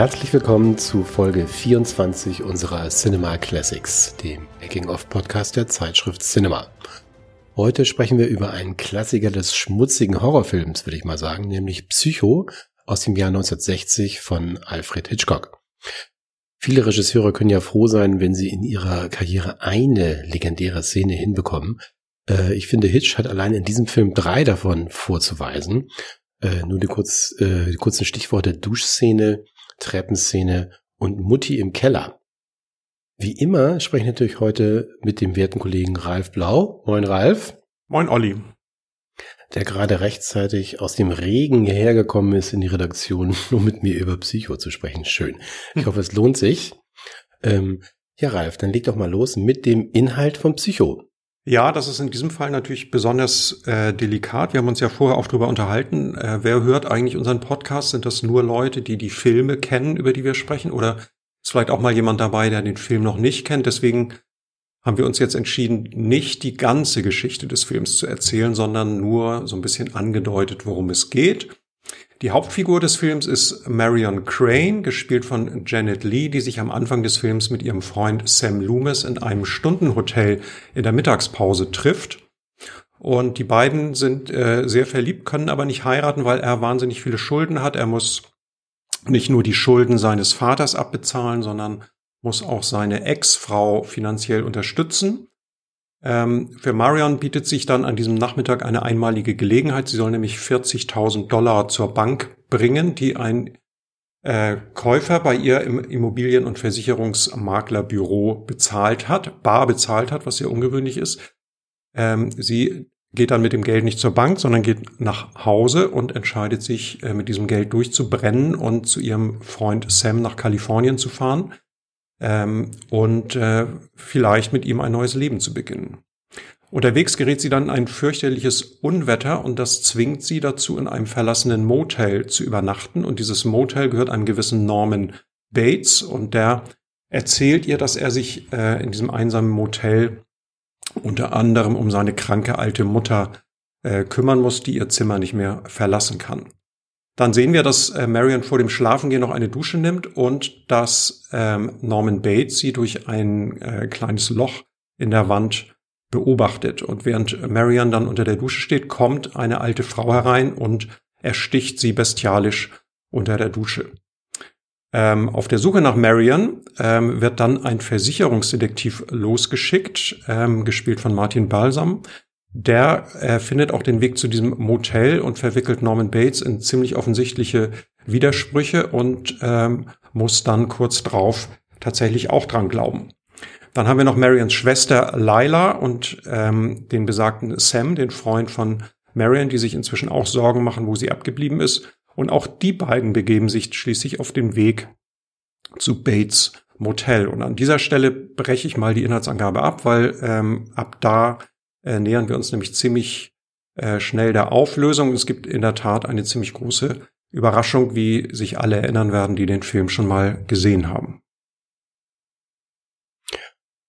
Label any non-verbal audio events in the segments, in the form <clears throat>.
Herzlich willkommen zu Folge 24 unserer Cinema Classics, dem Making-of-Podcast der Zeitschrift Cinema. Heute sprechen wir über einen Klassiker des schmutzigen Horrorfilms, würde ich mal sagen, nämlich Psycho aus dem Jahr 1960 von Alfred Hitchcock. Viele Regisseure können ja froh sein, wenn sie in ihrer Karriere eine legendäre Szene hinbekommen. Äh, ich finde, Hitch hat allein in diesem Film drei davon vorzuweisen. Äh, nur die, kurz, äh, die kurzen Stichworte Duschszene, Treppenszene und Mutti im Keller. Wie immer spreche ich natürlich heute mit dem werten Kollegen Ralf Blau. Moin Ralf. Moin Olli. Der gerade rechtzeitig aus dem Regen hierher gekommen ist in die Redaktion, <laughs> um mit mir über Psycho zu sprechen. Schön. Ich hoffe, es lohnt sich. Ähm, ja, Ralf, dann leg doch mal los mit dem Inhalt von Psycho. Ja, das ist in diesem Fall natürlich besonders äh, delikat. Wir haben uns ja vorher auch drüber unterhalten. Äh, wer hört eigentlich unseren Podcast? Sind das nur Leute, die die Filme kennen, über die wir sprechen? Oder ist vielleicht auch mal jemand dabei, der den Film noch nicht kennt? Deswegen haben wir uns jetzt entschieden, nicht die ganze Geschichte des Films zu erzählen, sondern nur so ein bisschen angedeutet, worum es geht. Die Hauptfigur des Films ist Marion Crane, gespielt von Janet Lee, die sich am Anfang des Films mit ihrem Freund Sam Loomis in einem Stundenhotel in der Mittagspause trifft. Und die beiden sind äh, sehr verliebt, können aber nicht heiraten, weil er wahnsinnig viele Schulden hat. Er muss nicht nur die Schulden seines Vaters abbezahlen, sondern muss auch seine Ex-Frau finanziell unterstützen. Ähm, für Marion bietet sich dann an diesem Nachmittag eine einmalige Gelegenheit. Sie soll nämlich 40.000 Dollar zur Bank bringen, die ein äh, Käufer bei ihr im Immobilien- und Versicherungsmaklerbüro bezahlt hat, bar bezahlt hat, was sehr ungewöhnlich ist. Ähm, sie geht dann mit dem Geld nicht zur Bank, sondern geht nach Hause und entscheidet sich, äh, mit diesem Geld durchzubrennen und zu ihrem Freund Sam nach Kalifornien zu fahren ähm, und äh, vielleicht mit ihm ein neues Leben zu beginnen. Unterwegs gerät sie dann in ein fürchterliches Unwetter und das zwingt sie dazu, in einem verlassenen Motel zu übernachten. Und dieses Motel gehört einem gewissen Norman Bates und der erzählt ihr, dass er sich äh, in diesem einsamen Motel unter anderem um seine kranke alte Mutter äh, kümmern muss, die ihr Zimmer nicht mehr verlassen kann. Dann sehen wir, dass äh, Marion vor dem Schlafengehen noch eine Dusche nimmt und dass ähm, Norman Bates sie durch ein äh, kleines Loch in der Wand beobachtet. Und während Marion dann unter der Dusche steht, kommt eine alte Frau herein und ersticht sie bestialisch unter der Dusche. Ähm, auf der Suche nach Marion ähm, wird dann ein Versicherungsdetektiv losgeschickt, ähm, gespielt von Martin Balsam, der äh, findet auch den Weg zu diesem Motel und verwickelt Norman Bates in ziemlich offensichtliche Widersprüche und ähm, muss dann kurz drauf tatsächlich auch dran glauben. Dann haben wir noch Marians Schwester Lila und ähm, den besagten Sam, den Freund von Marion, die sich inzwischen auch Sorgen machen, wo sie abgeblieben ist. Und auch die beiden begeben sich schließlich auf den Weg zu Bates Motel. Und an dieser Stelle breche ich mal die Inhaltsangabe ab, weil ähm, ab da äh, nähern wir uns nämlich ziemlich äh, schnell der Auflösung. Es gibt in der Tat eine ziemlich große Überraschung, wie sich alle erinnern werden, die den Film schon mal gesehen haben.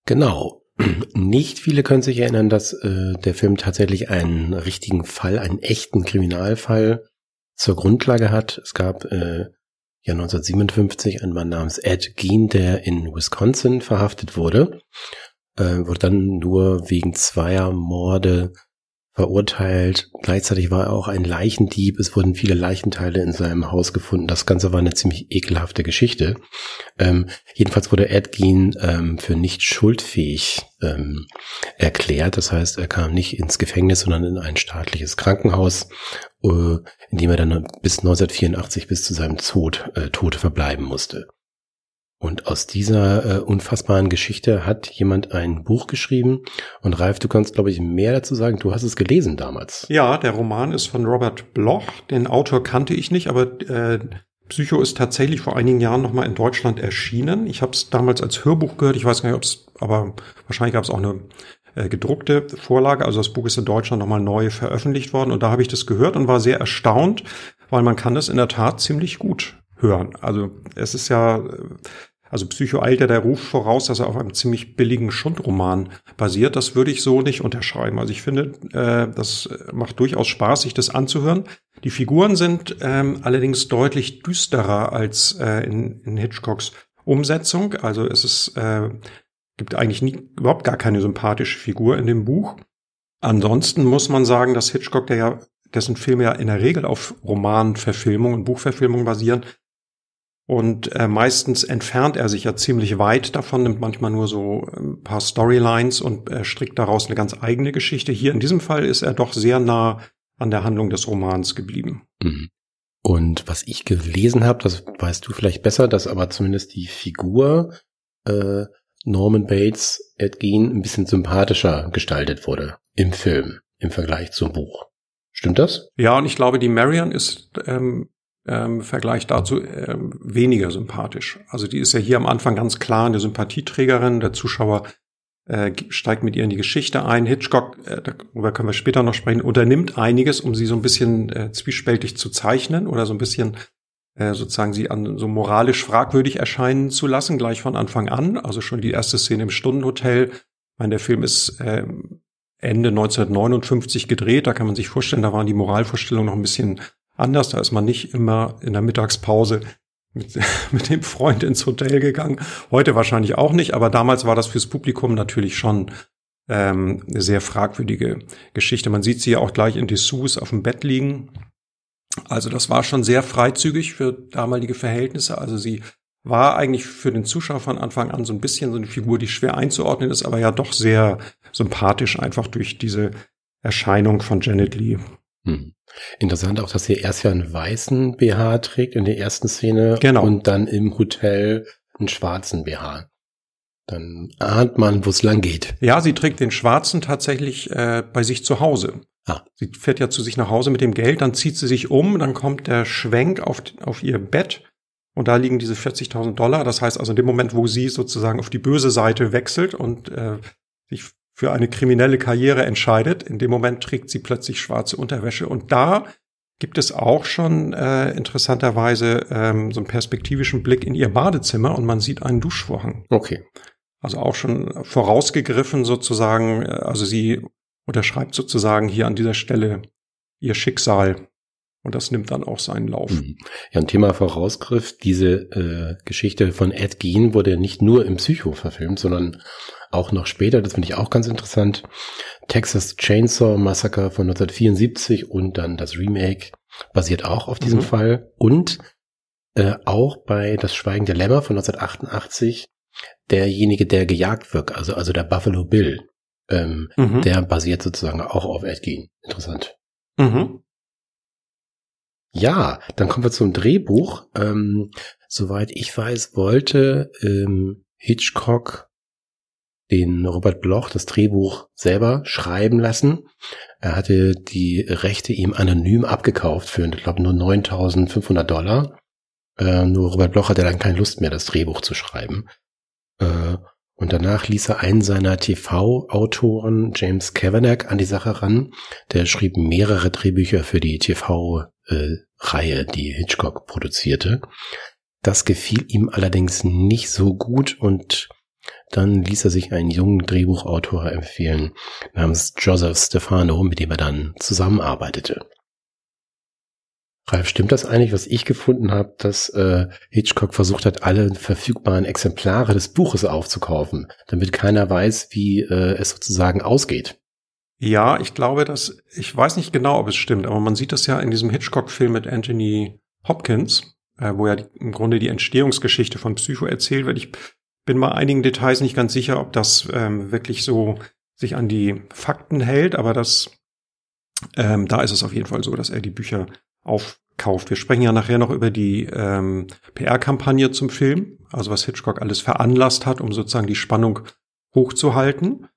Genau. <clears throat> Nicht viele können sich erinnern, dass äh, der Film tatsächlich einen richtigen Fall, einen echten Kriminalfall zur Grundlage hat. Es gab äh, ja 1957 einen Mann namens Ed Gein, der in Wisconsin verhaftet wurde äh, wurde dann nur wegen zweier Morde verurteilt. Gleichzeitig war er auch ein Leichendieb. Es wurden viele Leichenteile in seinem Haus gefunden. Das Ganze war eine ziemlich ekelhafte Geschichte. Ähm, jedenfalls wurde Ed Gein ähm, für nicht schuldfähig ähm, erklärt. Das heißt, er kam nicht ins Gefängnis, sondern in ein staatliches Krankenhaus, äh, in dem er dann bis 1984 bis zu seinem Tod, äh, Tod verbleiben musste. Und aus dieser äh, unfassbaren Geschichte hat jemand ein Buch geschrieben. Und Ralf, du kannst, glaube ich, mehr dazu sagen. Du hast es gelesen damals. Ja, der Roman ist von Robert Bloch. Den Autor kannte ich nicht, aber äh, Psycho ist tatsächlich vor einigen Jahren nochmal in Deutschland erschienen. Ich habe es damals als Hörbuch gehört. Ich weiß gar nicht, ob es, aber wahrscheinlich gab es auch eine äh, gedruckte Vorlage. Also das Buch ist in Deutschland nochmal neu veröffentlicht worden. Und da habe ich das gehört und war sehr erstaunt, weil man kann es in der Tat ziemlich gut hören. Also es ist ja Also Psycho eilt ja der Ruf voraus, dass er auf einem ziemlich billigen Schundroman basiert. Das würde ich so nicht unterschreiben. Also ich finde, äh, das macht durchaus Spaß, sich das anzuhören. Die Figuren sind ähm, allerdings deutlich düsterer als äh, in, in Hitchcocks Umsetzung. Also es ist, äh, gibt eigentlich nie, überhaupt gar keine sympathische Figur in dem Buch. Ansonsten muss man sagen, dass Hitchcock, der ja, dessen Filme ja in der Regel auf Romanverfilmungen und Buchverfilmungen basieren, und äh, meistens entfernt er sich ja ziemlich weit davon, nimmt manchmal nur so ein paar Storylines und äh, strickt daraus eine ganz eigene Geschichte. Hier in diesem Fall ist er doch sehr nah an der Handlung des Romans geblieben. Mhm. Und was ich gelesen habe, das weißt du vielleicht besser, dass aber zumindest die Figur äh, Norman Bates Ed Gein ein bisschen sympathischer gestaltet wurde im Film im Vergleich zum Buch. Stimmt das? Ja, und ich glaube, die Marion ist ähm, ähm, Vergleich dazu ähm, weniger sympathisch. Also die ist ja hier am Anfang ganz klar eine Sympathieträgerin. Der Zuschauer äh, steigt mit ihr in die Geschichte ein. Hitchcock, äh, darüber können wir später noch sprechen, unternimmt einiges, um sie so ein bisschen äh, zwiespältig zu zeichnen oder so ein bisschen äh, sozusagen sie an so moralisch fragwürdig erscheinen zu lassen, gleich von Anfang an. Also schon die erste Szene im Stundenhotel. Ich meine, der Film ist äh, Ende 1959 gedreht. Da kann man sich vorstellen, da waren die Moralvorstellungen noch ein bisschen anders. Da ist man nicht immer in der Mittagspause mit, <laughs> mit dem Freund ins Hotel gegangen. Heute wahrscheinlich auch nicht, aber damals war das fürs Publikum natürlich schon ähm, eine sehr fragwürdige Geschichte. Man sieht sie ja auch gleich in Dessous auf dem Bett liegen. Also das war schon sehr freizügig für damalige Verhältnisse. Also sie war eigentlich für den Zuschauer von Anfang an so ein bisschen so eine Figur, die schwer einzuordnen ist, aber ja doch sehr sympathisch, einfach durch diese Erscheinung von Janet Lee. Hm. Interessant auch, dass sie erst ja einen weißen BH trägt in der ersten Szene genau. und dann im Hotel einen schwarzen BH. Dann ahnt man, wo es lang geht. Ja, sie trägt den schwarzen tatsächlich äh, bei sich zu Hause. Ah. Sie fährt ja zu sich nach Hause mit dem Geld, dann zieht sie sich um, dann kommt der Schwenk auf, auf ihr Bett und da liegen diese 40.000 Dollar. Das heißt also in dem Moment, wo sie sozusagen auf die böse Seite wechselt und äh, sich für eine kriminelle Karriere entscheidet. In dem Moment trägt sie plötzlich schwarze Unterwäsche. Und da gibt es auch schon äh, interessanterweise ähm, so einen perspektivischen Blick in ihr Badezimmer und man sieht einen Duschvorhang. Okay. Also auch schon vorausgegriffen sozusagen, äh, also sie unterschreibt sozusagen hier an dieser Stelle ihr Schicksal. Und das nimmt dann auch seinen Lauf. Mhm. Ja, ein Thema Vorausgriff. Diese äh, Geschichte von Ed Gein wurde nicht nur im Psycho verfilmt, sondern auch noch später, das finde ich auch ganz interessant, Texas Chainsaw Massacre von 1974 und dann das Remake basiert auch auf diesem mhm. Fall und äh, auch bei Das Schweigen der Lämmer von 1988 derjenige, der gejagt wird, also, also der Buffalo Bill, ähm, mhm. der basiert sozusagen auch auf Ed Gein. Interessant. Mhm. Ja, dann kommen wir zum Drehbuch. Ähm, soweit ich weiß, wollte ähm, Hitchcock den Robert Bloch das Drehbuch selber schreiben lassen. Er hatte die Rechte ihm anonym abgekauft für, ich glaube, nur 9.500 Dollar. Äh, nur Robert Bloch hatte dann keine Lust mehr, das Drehbuch zu schreiben. Äh, und danach ließ er einen seiner TV-Autoren, James Kavanagh, an die Sache ran. Der schrieb mehrere Drehbücher für die TV-Reihe, die Hitchcock produzierte. Das gefiel ihm allerdings nicht so gut und dann ließ er sich einen jungen Drehbuchautor empfehlen, namens Joseph Stefano, mit dem er dann zusammenarbeitete. Ralf, stimmt das eigentlich, was ich gefunden habe, dass äh, Hitchcock versucht hat, alle verfügbaren Exemplare des Buches aufzukaufen, damit keiner weiß, wie äh, es sozusagen ausgeht? Ja, ich glaube, dass ich weiß nicht genau, ob es stimmt, aber man sieht das ja in diesem Hitchcock-Film mit Anthony Hopkins, äh, wo ja die, im Grunde die Entstehungsgeschichte von Psycho erzählt wird. Ich bin bei einigen Details nicht ganz sicher, ob das ähm, wirklich so sich an die Fakten hält, aber das ähm, da ist es auf jeden Fall so, dass er die Bücher aufkauft. Wir sprechen ja nachher noch über die ähm, PR-Kampagne zum Film, also was Hitchcock alles veranlasst hat, um sozusagen die Spannung hochzuhalten.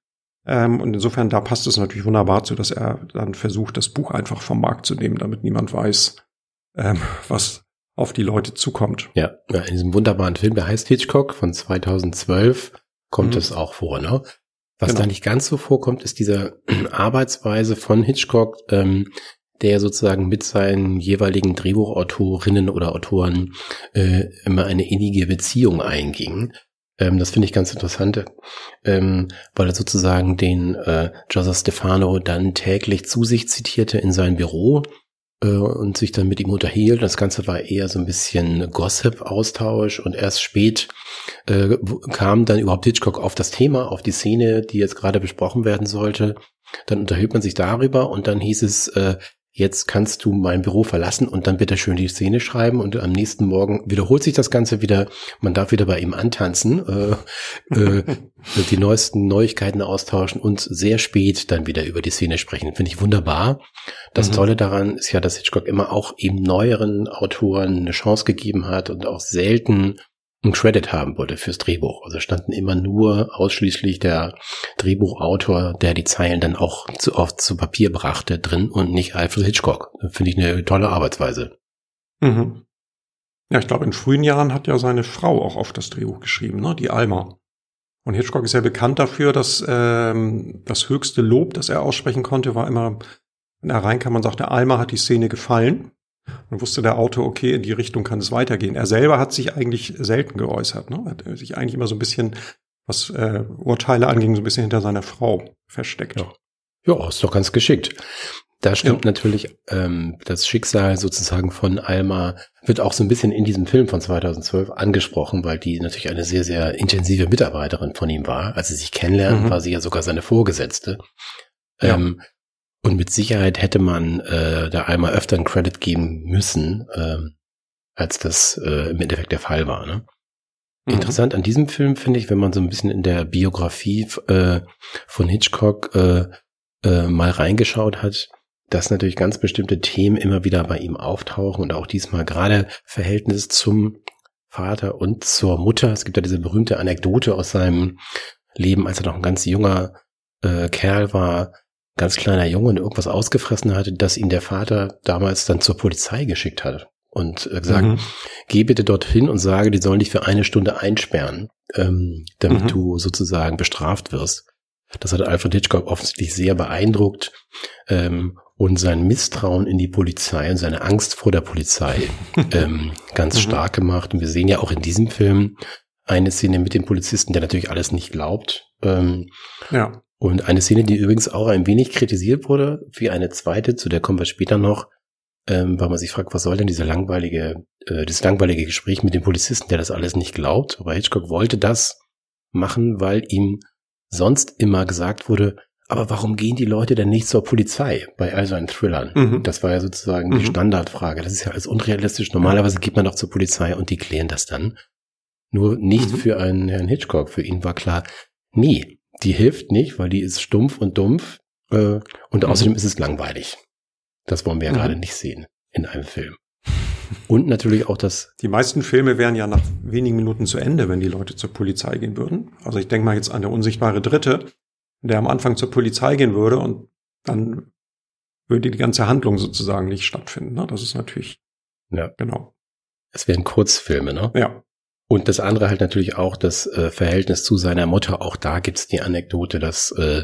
Ähm, und insofern, da passt es natürlich wunderbar zu, dass er dann versucht, das Buch einfach vom Markt zu nehmen, damit niemand weiß, ähm, was auf die Leute zukommt. Ja, in diesem wunderbaren Film, der heißt Hitchcock von 2012, kommt mhm. es auch vor. Ne? Was genau. da nicht ganz so vorkommt, ist diese <clears throat> Arbeitsweise von Hitchcock, ähm, der sozusagen mit seinen jeweiligen Drehbuchautorinnen oder Autoren äh, immer eine innige Beziehung einging. Ähm, das finde ich ganz interessant, ähm, weil er sozusagen den äh, Joseph Stefano dann täglich zu sich zitierte in sein Büro äh, und sich dann mit ihm unterhielt. Das Ganze war eher so ein bisschen Gossip-Austausch und erst spät äh, kam dann überhaupt Hitchcock auf das Thema, auf die Szene, die jetzt gerade besprochen werden sollte. Dann unterhielt man sich darüber und dann hieß es, äh, jetzt kannst du mein Büro verlassen und dann bitte schön die Szene schreiben und am nächsten Morgen wiederholt sich das Ganze wieder. Man darf wieder bei ihm antanzen, äh, äh, die neuesten Neuigkeiten austauschen und sehr spät dann wieder über die Szene sprechen. Finde ich wunderbar. Das mhm. Tolle daran ist ja, dass Hitchcock immer auch eben neueren Autoren eine Chance gegeben hat und auch selten einen Credit haben wollte fürs Drehbuch. Also standen immer nur ausschließlich der Drehbuchautor, der die Zeilen dann auch zu oft zu Papier brachte, drin und nicht Alfred Hitchcock. Finde ich eine tolle Arbeitsweise. Mhm. Ja, ich glaube, in frühen Jahren hat ja seine Frau auch oft das Drehbuch geschrieben, ne? die Alma. Und Hitchcock ist ja bekannt dafür, dass ähm, das höchste Lob, das er aussprechen konnte, war immer, wenn er reinkam und sagte, Alma hat die Szene gefallen. Dann wusste der Autor, okay, in die Richtung kann es weitergehen. Er selber hat sich eigentlich selten geäußert. Ne? Er hat sich eigentlich immer so ein bisschen, was äh, Urteile anging, so ein bisschen hinter seiner Frau versteckt. Ja, ja ist doch ganz geschickt. Da stimmt ja. natürlich ähm, das Schicksal sozusagen von Alma wird auch so ein bisschen in diesem Film von 2012 angesprochen, weil die natürlich eine sehr, sehr intensive Mitarbeiterin von ihm war. Als sie sich kennenlernen, mhm. war sie ja sogar seine Vorgesetzte. Ja. Ähm, und mit Sicherheit hätte man äh, da einmal öfter einen Credit geben müssen, äh, als das äh, im Endeffekt der Fall war. Ne? Mhm. Interessant an diesem Film finde ich, wenn man so ein bisschen in der Biografie äh, von Hitchcock äh, äh, mal reingeschaut hat, dass natürlich ganz bestimmte Themen immer wieder bei ihm auftauchen und auch diesmal gerade Verhältnis zum Vater und zur Mutter. Es gibt ja diese berühmte Anekdote aus seinem Leben, als er noch ein ganz junger äh, Kerl war, ganz kleiner Junge und irgendwas ausgefressen hatte, dass ihn der Vater damals dann zur Polizei geschickt hat und äh, gesagt, mhm. geh bitte dorthin und sage, die sollen dich für eine Stunde einsperren, ähm, damit mhm. du sozusagen bestraft wirst. Das hat Alfred Hitchcock offensichtlich sehr beeindruckt ähm, und sein Misstrauen in die Polizei und seine Angst vor der Polizei <laughs> ähm, ganz mhm. stark gemacht. Und wir sehen ja auch in diesem Film eine Szene mit dem Polizisten, der natürlich alles nicht glaubt. Ähm, ja. Und eine Szene, die übrigens auch ein wenig kritisiert wurde, wie eine zweite, zu der kommen wir später noch, ähm, weil man sich fragt, was soll denn diese langweilige, äh, das langweilige Gespräch mit dem Polizisten, der das alles nicht glaubt. Aber Hitchcock wollte das machen, weil ihm sonst immer gesagt wurde, aber warum gehen die Leute denn nicht zur Polizei bei all seinen Thrillern? Mhm. Das war ja sozusagen mhm. die Standardfrage. Das ist ja alles unrealistisch. Normalerweise geht man doch zur Polizei und die klären das dann. Nur nicht mhm. für einen Herrn Hitchcock. Für ihn war klar, nee, die hilft nicht, weil die ist stumpf und dumpf. Äh, und mhm. außerdem ist es langweilig. Das wollen wir ja mhm. gerade nicht sehen in einem Film. Und natürlich auch das. Die meisten Filme wären ja nach wenigen Minuten zu Ende, wenn die Leute zur Polizei gehen würden. Also ich denke mal jetzt an der unsichtbare Dritte, der am Anfang zur Polizei gehen würde und dann würde die ganze Handlung sozusagen nicht stattfinden. Ne? Das ist natürlich. Ja. Genau. Es wären Kurzfilme, ne? Ja. Und das andere halt natürlich auch das äh, Verhältnis zu seiner Mutter. Auch da gibt's die Anekdote, dass äh,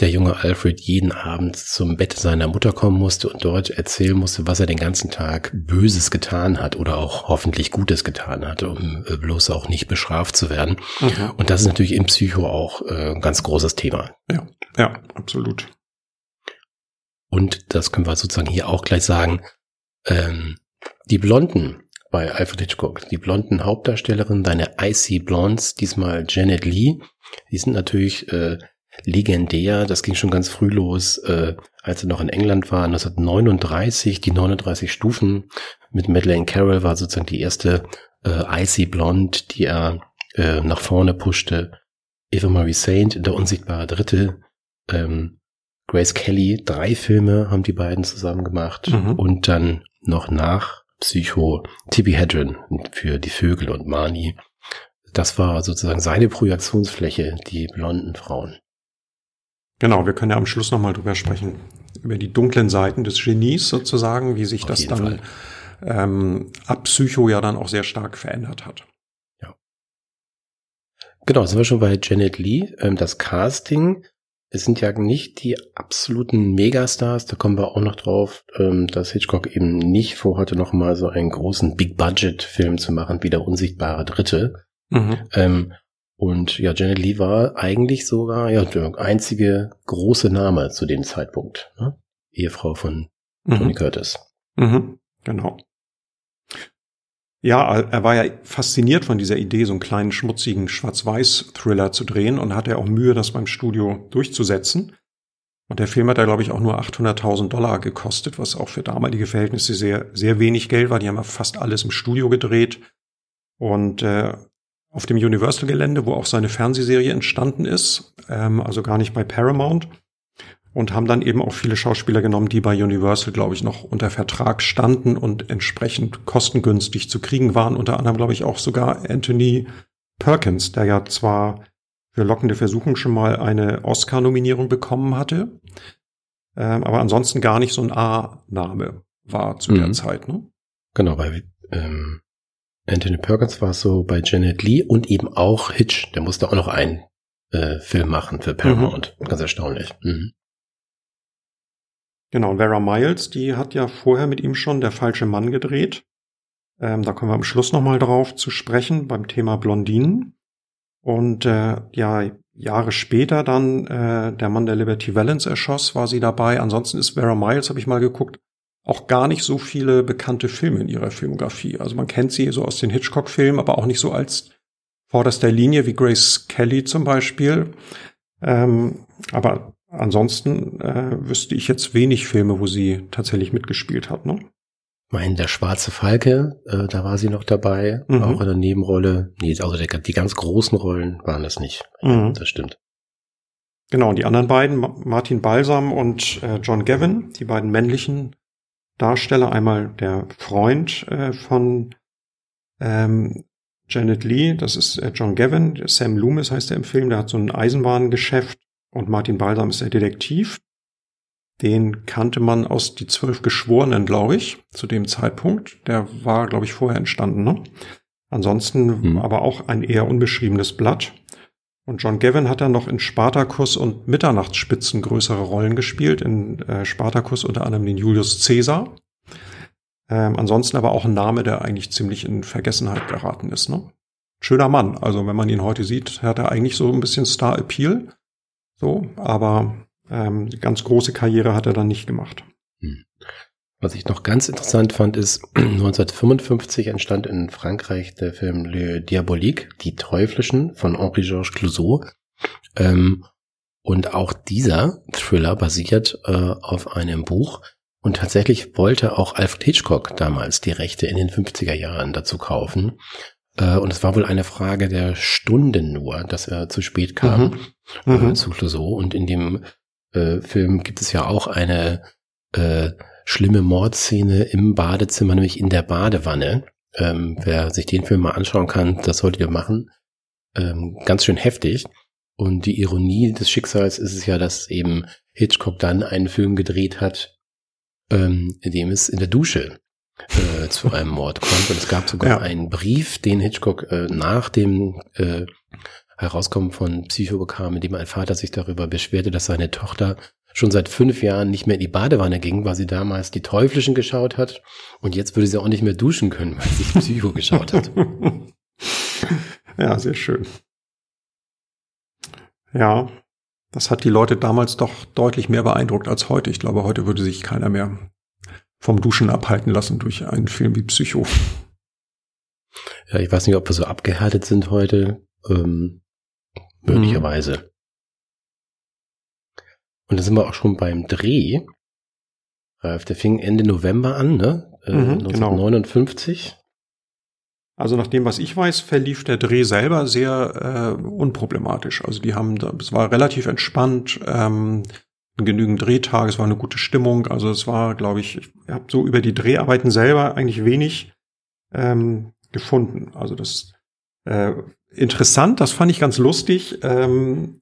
der junge Alfred jeden Abend zum Bett seiner Mutter kommen musste und dort erzählen musste, was er den ganzen Tag Böses getan hat oder auch hoffentlich Gutes getan hat, um äh, bloß auch nicht bestraft zu werden. Mhm. Und das ist natürlich im Psycho auch äh, ein ganz großes Thema. Ja, ja, absolut. Und das können wir sozusagen hier auch gleich sagen. Ähm, die Blonden bei Alfred Hitchcock. Die blonden Hauptdarstellerinnen, deine Icy Blondes, diesmal Janet Lee, die sind natürlich äh, legendär. Das ging schon ganz früh los, äh, als er noch in England war, 1939, die 39 Stufen mit Madeleine Carroll war sozusagen die erste äh, Icy Blonde, die er äh, nach vorne pushte. Eva Marie Saint, der unsichtbare Dritte, ähm, Grace Kelly, drei Filme haben die beiden zusammen gemacht mhm. und dann noch nach Psycho, Tibi Hedren für die Vögel und Mani. Das war sozusagen seine Projektionsfläche, die blonden Frauen. Genau, wir können ja am Schluss nochmal drüber sprechen, über die dunklen Seiten des Genies sozusagen, wie sich Auf das dann ähm, ab Psycho ja dann auch sehr stark verändert hat. Ja. Genau, sind wir schon bei Janet Lee. Ähm, das Casting es sind ja nicht die absoluten Megastars, da kommen wir auch noch drauf, ähm, dass Hitchcock eben nicht vorhatte, noch mal so einen großen Big-Budget-Film zu machen, wie der unsichtbare Dritte. Mhm. Ähm, und ja, Janet Lee war eigentlich sogar ja, der einzige große Name zu dem Zeitpunkt. Ne? Ehefrau von mhm. Tony Curtis. Mhm. Genau. Ja, er war ja fasziniert von dieser Idee, so einen kleinen schmutzigen Schwarz-Weiß-Thriller zu drehen und hatte auch Mühe, das beim Studio durchzusetzen. Und der Film hat da, glaube ich, auch nur 800.000 Dollar gekostet, was auch für damalige Verhältnisse sehr, sehr wenig Geld war. Die haben ja fast alles im Studio gedreht. Und äh, auf dem Universal-Gelände, wo auch seine Fernsehserie entstanden ist, ähm, also gar nicht bei Paramount und haben dann eben auch viele Schauspieler genommen, die bei Universal, glaube ich, noch unter Vertrag standen und entsprechend kostengünstig zu kriegen waren. Unter anderem, glaube ich, auch sogar Anthony Perkins, der ja zwar für lockende Versuchung schon mal eine Oscar-Nominierung bekommen hatte, ähm, aber ansonsten gar nicht so ein A-Name war zu mhm. der Zeit. Ne? Genau, bei ähm, Anthony Perkins war es so bei Janet Lee und eben auch Hitch, der musste auch noch einen äh, Film machen für Paramount. Mhm. Ganz erstaunlich. Mhm. Genau, und Vera Miles, die hat ja vorher mit ihm schon Der falsche Mann gedreht. Ähm, da kommen wir am Schluss nochmal drauf zu sprechen beim Thema Blondinen. Und äh, ja, Jahre später dann äh, Der Mann der Liberty Valance erschoss, war sie dabei. Ansonsten ist Vera Miles, habe ich mal geguckt, auch gar nicht so viele bekannte Filme in ihrer Filmografie. Also man kennt sie so aus den Hitchcock-Filmen, aber auch nicht so als vorderster Linie wie Grace Kelly zum Beispiel. Ähm, aber Ansonsten äh, wüsste ich jetzt wenig Filme, wo sie tatsächlich mitgespielt hat. Ne? Mein Der Schwarze Falke, äh, da war sie noch dabei, mhm. auch in der Nebenrolle. Nee, also der, die ganz großen Rollen waren das nicht. Mhm. Das stimmt. Genau, und die anderen beiden, Martin Balsam und äh, John Gavin, die beiden männlichen Darsteller, einmal der Freund äh, von ähm, Janet Lee, das ist äh, John Gavin, Sam Loomis heißt er im Film, der hat so ein Eisenbahngeschäft und Martin Balsam ist der Detektiv. Den kannte man aus Die Zwölf Geschworenen, glaube ich, zu dem Zeitpunkt. Der war, glaube ich, vorher entstanden. Ne? Ansonsten hm. aber auch ein eher unbeschriebenes Blatt. Und John Gavin hat dann noch in Spartacus und Mitternachtsspitzen größere Rollen gespielt. In äh, Spartacus unter anderem den Julius Caesar. Ähm, ansonsten aber auch ein Name, der eigentlich ziemlich in Vergessenheit geraten ist. Ne? Schöner Mann. Also wenn man ihn heute sieht, hat er eigentlich so ein bisschen Star-Appeal. So, aber ähm, ganz große Karriere hat er dann nicht gemacht. Hm. Was ich noch ganz interessant fand, ist, <clears throat> 1955 entstand in Frankreich der Film Le Diabolique, Die Teuflischen von Henri-Georges Clouseau. Ähm, und auch dieser Thriller basiert äh, auf einem Buch. Und tatsächlich wollte auch Alfred Hitchcock damals die Rechte in den 50er Jahren dazu kaufen. Äh, und es war wohl eine Frage der Stunden nur, dass er zu spät kam mhm. Äh, mhm. zu Clouseau. Und in dem äh, Film gibt es ja auch eine äh, schlimme Mordszene im Badezimmer, nämlich in der Badewanne. Ähm, wer sich den Film mal anschauen kann, das solltet ihr machen. Ähm, ganz schön heftig. Und die Ironie des Schicksals ist es ja, dass eben Hitchcock dann einen Film gedreht hat, ähm, in dem es in der Dusche äh, zu einem Mord kommt. Und es gab sogar ja. einen Brief, den Hitchcock äh, nach dem äh, Herauskommen von Psycho bekam, in dem ein Vater sich darüber beschwerte, dass seine Tochter schon seit fünf Jahren nicht mehr in die Badewanne ging, weil sie damals die Teuflischen geschaut hat. Und jetzt würde sie auch nicht mehr duschen können, weil sie <laughs> Psycho geschaut hat. <laughs> Ja, sehr schön. Ja, das hat die Leute damals doch deutlich mehr beeindruckt als heute. Ich glaube, heute würde sich keiner mehr vom Duschen abhalten lassen durch einen Film wie Psycho. Ja, ich weiß nicht, ob wir so abgehärtet sind heute. Ähm, möglicherweise. Mhm. Und da sind wir auch schon beim Dreh. Ralf, der fing Ende November an, ne? Äh, mhm, 1959. Genau. Also nach dem, was ich weiß, verlief der Dreh selber sehr äh, unproblematisch. Also die haben, es war relativ entspannt. Ähm, genügend Drehtage, es war eine gute Stimmung. Also es war, glaube ich, ich habe so über die Dreharbeiten selber eigentlich wenig ähm, gefunden. Also das äh, interessant, das fand ich ganz lustig. Ähm,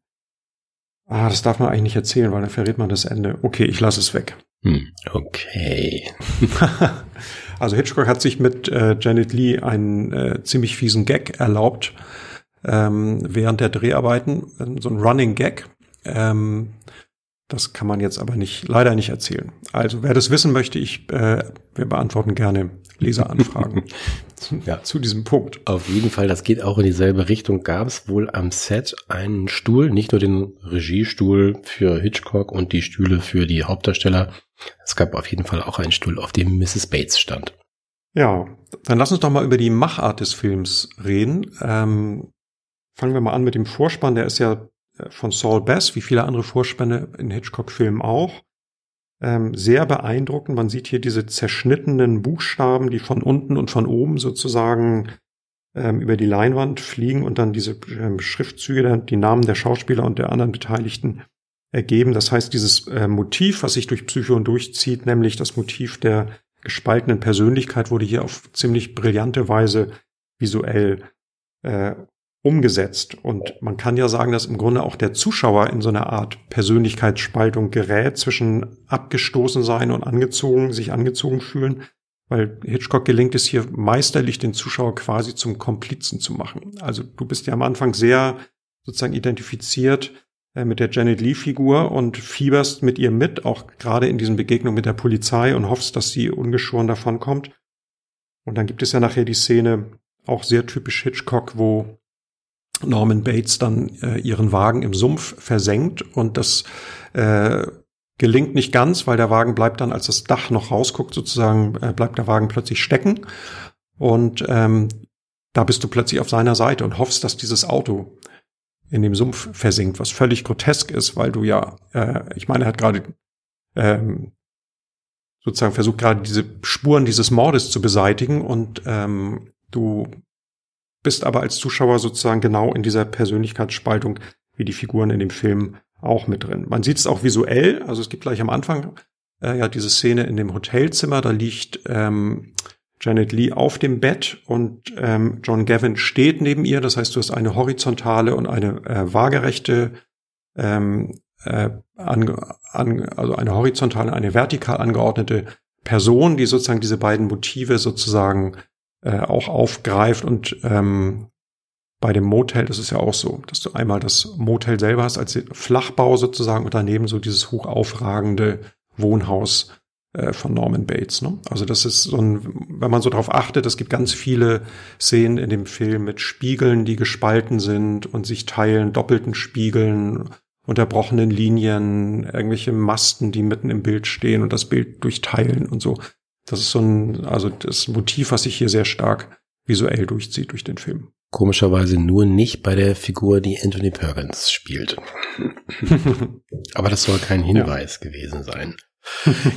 ah, das darf man eigentlich nicht erzählen, weil dann verrät man das Ende. Okay, ich lasse es weg. Hm, okay. <laughs> also Hitchcock hat sich mit äh, Janet Lee einen äh, ziemlich fiesen Gag erlaubt ähm, während der Dreharbeiten, so ein Running Gag Ähm, das kann man jetzt aber nicht, leider nicht erzählen. Also, wer das wissen möchte, ich, äh, wir beantworten gerne Leseranfragen <laughs> ja. zu diesem Punkt. Auf jeden Fall, das geht auch in dieselbe Richtung. Gab es wohl am Set einen Stuhl, nicht nur den Regiestuhl für Hitchcock und die Stühle für die Hauptdarsteller. Es gab auf jeden Fall auch einen Stuhl, auf dem Mrs. Bates stand. Ja, dann lass uns doch mal über die Machart des Films reden. Ähm, fangen wir mal an mit dem Vorspann. Der ist ja von Saul Bass, wie viele andere Vorspänne in Hitchcock-Filmen auch. Ähm, sehr beeindruckend. Man sieht hier diese zerschnittenen Buchstaben, die von unten und von oben sozusagen ähm, über die Leinwand fliegen und dann diese ähm, Schriftzüge, die Namen der Schauspieler und der anderen Beteiligten ergeben. Das heißt, dieses äh, Motiv, was sich durch Psychon durchzieht, nämlich das Motiv der gespaltenen Persönlichkeit, wurde hier auf ziemlich brillante Weise visuell äh, umgesetzt. Und man kann ja sagen, dass im Grunde auch der Zuschauer in so eine Art Persönlichkeitsspaltung gerät zwischen abgestoßen sein und angezogen, sich angezogen fühlen, weil Hitchcock gelingt es hier meisterlich, den Zuschauer quasi zum Komplizen zu machen. Also du bist ja am Anfang sehr sozusagen identifiziert äh, mit der Janet Lee-Figur und fieberst mit ihr mit, auch gerade in diesen Begegnungen mit der Polizei und hoffst, dass sie ungeschoren davonkommt. Und dann gibt es ja nachher die Szene, auch sehr typisch Hitchcock, wo Norman Bates dann äh, ihren Wagen im Sumpf versenkt und das äh, gelingt nicht ganz, weil der Wagen bleibt dann, als das Dach noch rausguckt, sozusagen, äh, bleibt der Wagen plötzlich stecken und ähm, da bist du plötzlich auf seiner Seite und hoffst, dass dieses Auto in dem Sumpf versinkt, was völlig grotesk ist, weil du ja, äh, ich meine, er hat gerade ähm, sozusagen versucht gerade diese Spuren dieses Mordes zu beseitigen und ähm, du bist aber als Zuschauer sozusagen genau in dieser Persönlichkeitsspaltung wie die Figuren in dem Film auch mit drin. Man sieht es auch visuell, also es gibt gleich am Anfang äh, ja diese Szene in dem Hotelzimmer, da liegt ähm, Janet Lee auf dem Bett und ähm, John Gavin steht neben ihr. Das heißt, du hast eine horizontale und eine äh, waagerechte, ähm, äh, an, an, also eine horizontale, eine vertikal angeordnete Person, die sozusagen diese beiden Motive sozusagen äh, auch aufgreift und ähm, bei dem Motel ist ja auch so, dass du einmal das Motel selber hast als Flachbau sozusagen und daneben so dieses hochaufragende Wohnhaus äh, von Norman Bates. Ne? Also das ist so ein, wenn man so drauf achtet, es gibt ganz viele Szenen in dem Film mit Spiegeln, die gespalten sind und sich teilen, doppelten Spiegeln, unterbrochenen Linien, irgendwelche Masten, die mitten im Bild stehen und das Bild durchteilen und so. Das ist so ein, also das Motiv, was sich hier sehr stark visuell durchzieht durch den Film. Komischerweise nur nicht bei der Figur, die Anthony Perkins spielt. <laughs> Aber das soll kein Hinweis ja. gewesen sein.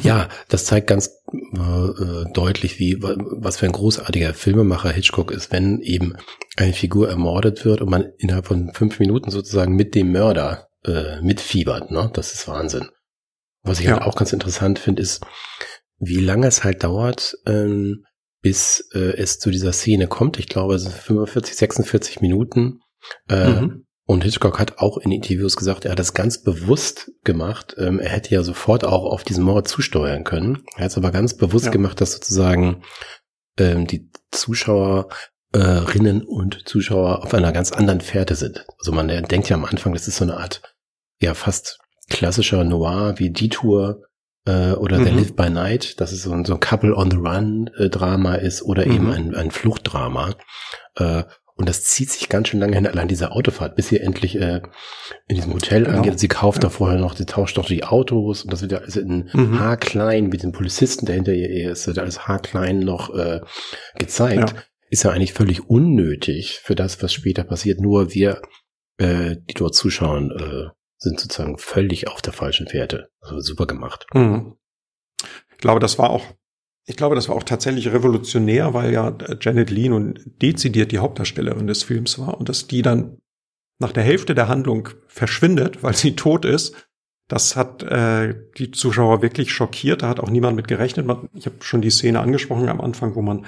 ja, das zeigt ganz äh, äh, deutlich, wie was für ein großartiger Filmemacher Hitchcock ist, wenn eben eine Figur ermordet wird und man innerhalb von fünf Minuten sozusagen mit dem Mörder äh, mitfiebert. Ne? Das ist Wahnsinn. Was ich halt ja. halt auch ganz interessant finde, ist, wie lange es halt dauert, ähm, bis äh, es zu dieser Szene kommt. Ich glaube, es sind 45, 46 Minuten. Äh, mhm. Und Hitchcock hat auch in Interviews gesagt, er hat das ganz bewusst gemacht. Ähm, er hätte ja sofort auch auf diesen Mord zusteuern können. Er hat es aber ganz bewusst ja. gemacht, dass sozusagen ähm, die Zuschauerinnen und Zuschauer auf einer ganz anderen Fährte sind. Also man denkt ja am Anfang, das ist so eine Art, ja, fast klassischer Noir wie Detour äh, oder mhm. The Live by Night, dass es so ein, so ein Couple on the Run äh, Drama ist oder mhm. eben ein, ein Fluchtdrama. Äh, und das zieht sich ganz schön lange hin, allein diese Autofahrt, bis sie endlich äh, in diesem Hotel genau. angeht. Sie kauft ja. da vorher noch, sie tauscht doch die Autos und das wird ja alles in mhm. haarklein mit den Polizisten, der hinter ihr ist, wird alles haarklein noch äh, gezeigt. Ja. Ist ja eigentlich völlig unnötig für das, was später passiert. Nur wir, äh, die dort zuschauen, äh, sind sozusagen völlig auf der falschen Fährte. Also super gemacht. Mhm. Ich glaube, das war auch ich glaube, das war auch tatsächlich revolutionär, weil ja Janet Lee nun dezidiert die Hauptdarstellerin des Films war und dass die dann nach der Hälfte der Handlung verschwindet, weil sie tot ist. Das hat äh, die Zuschauer wirklich schockiert. Da hat auch niemand mit gerechnet. Ich habe schon die Szene angesprochen am Anfang, wo man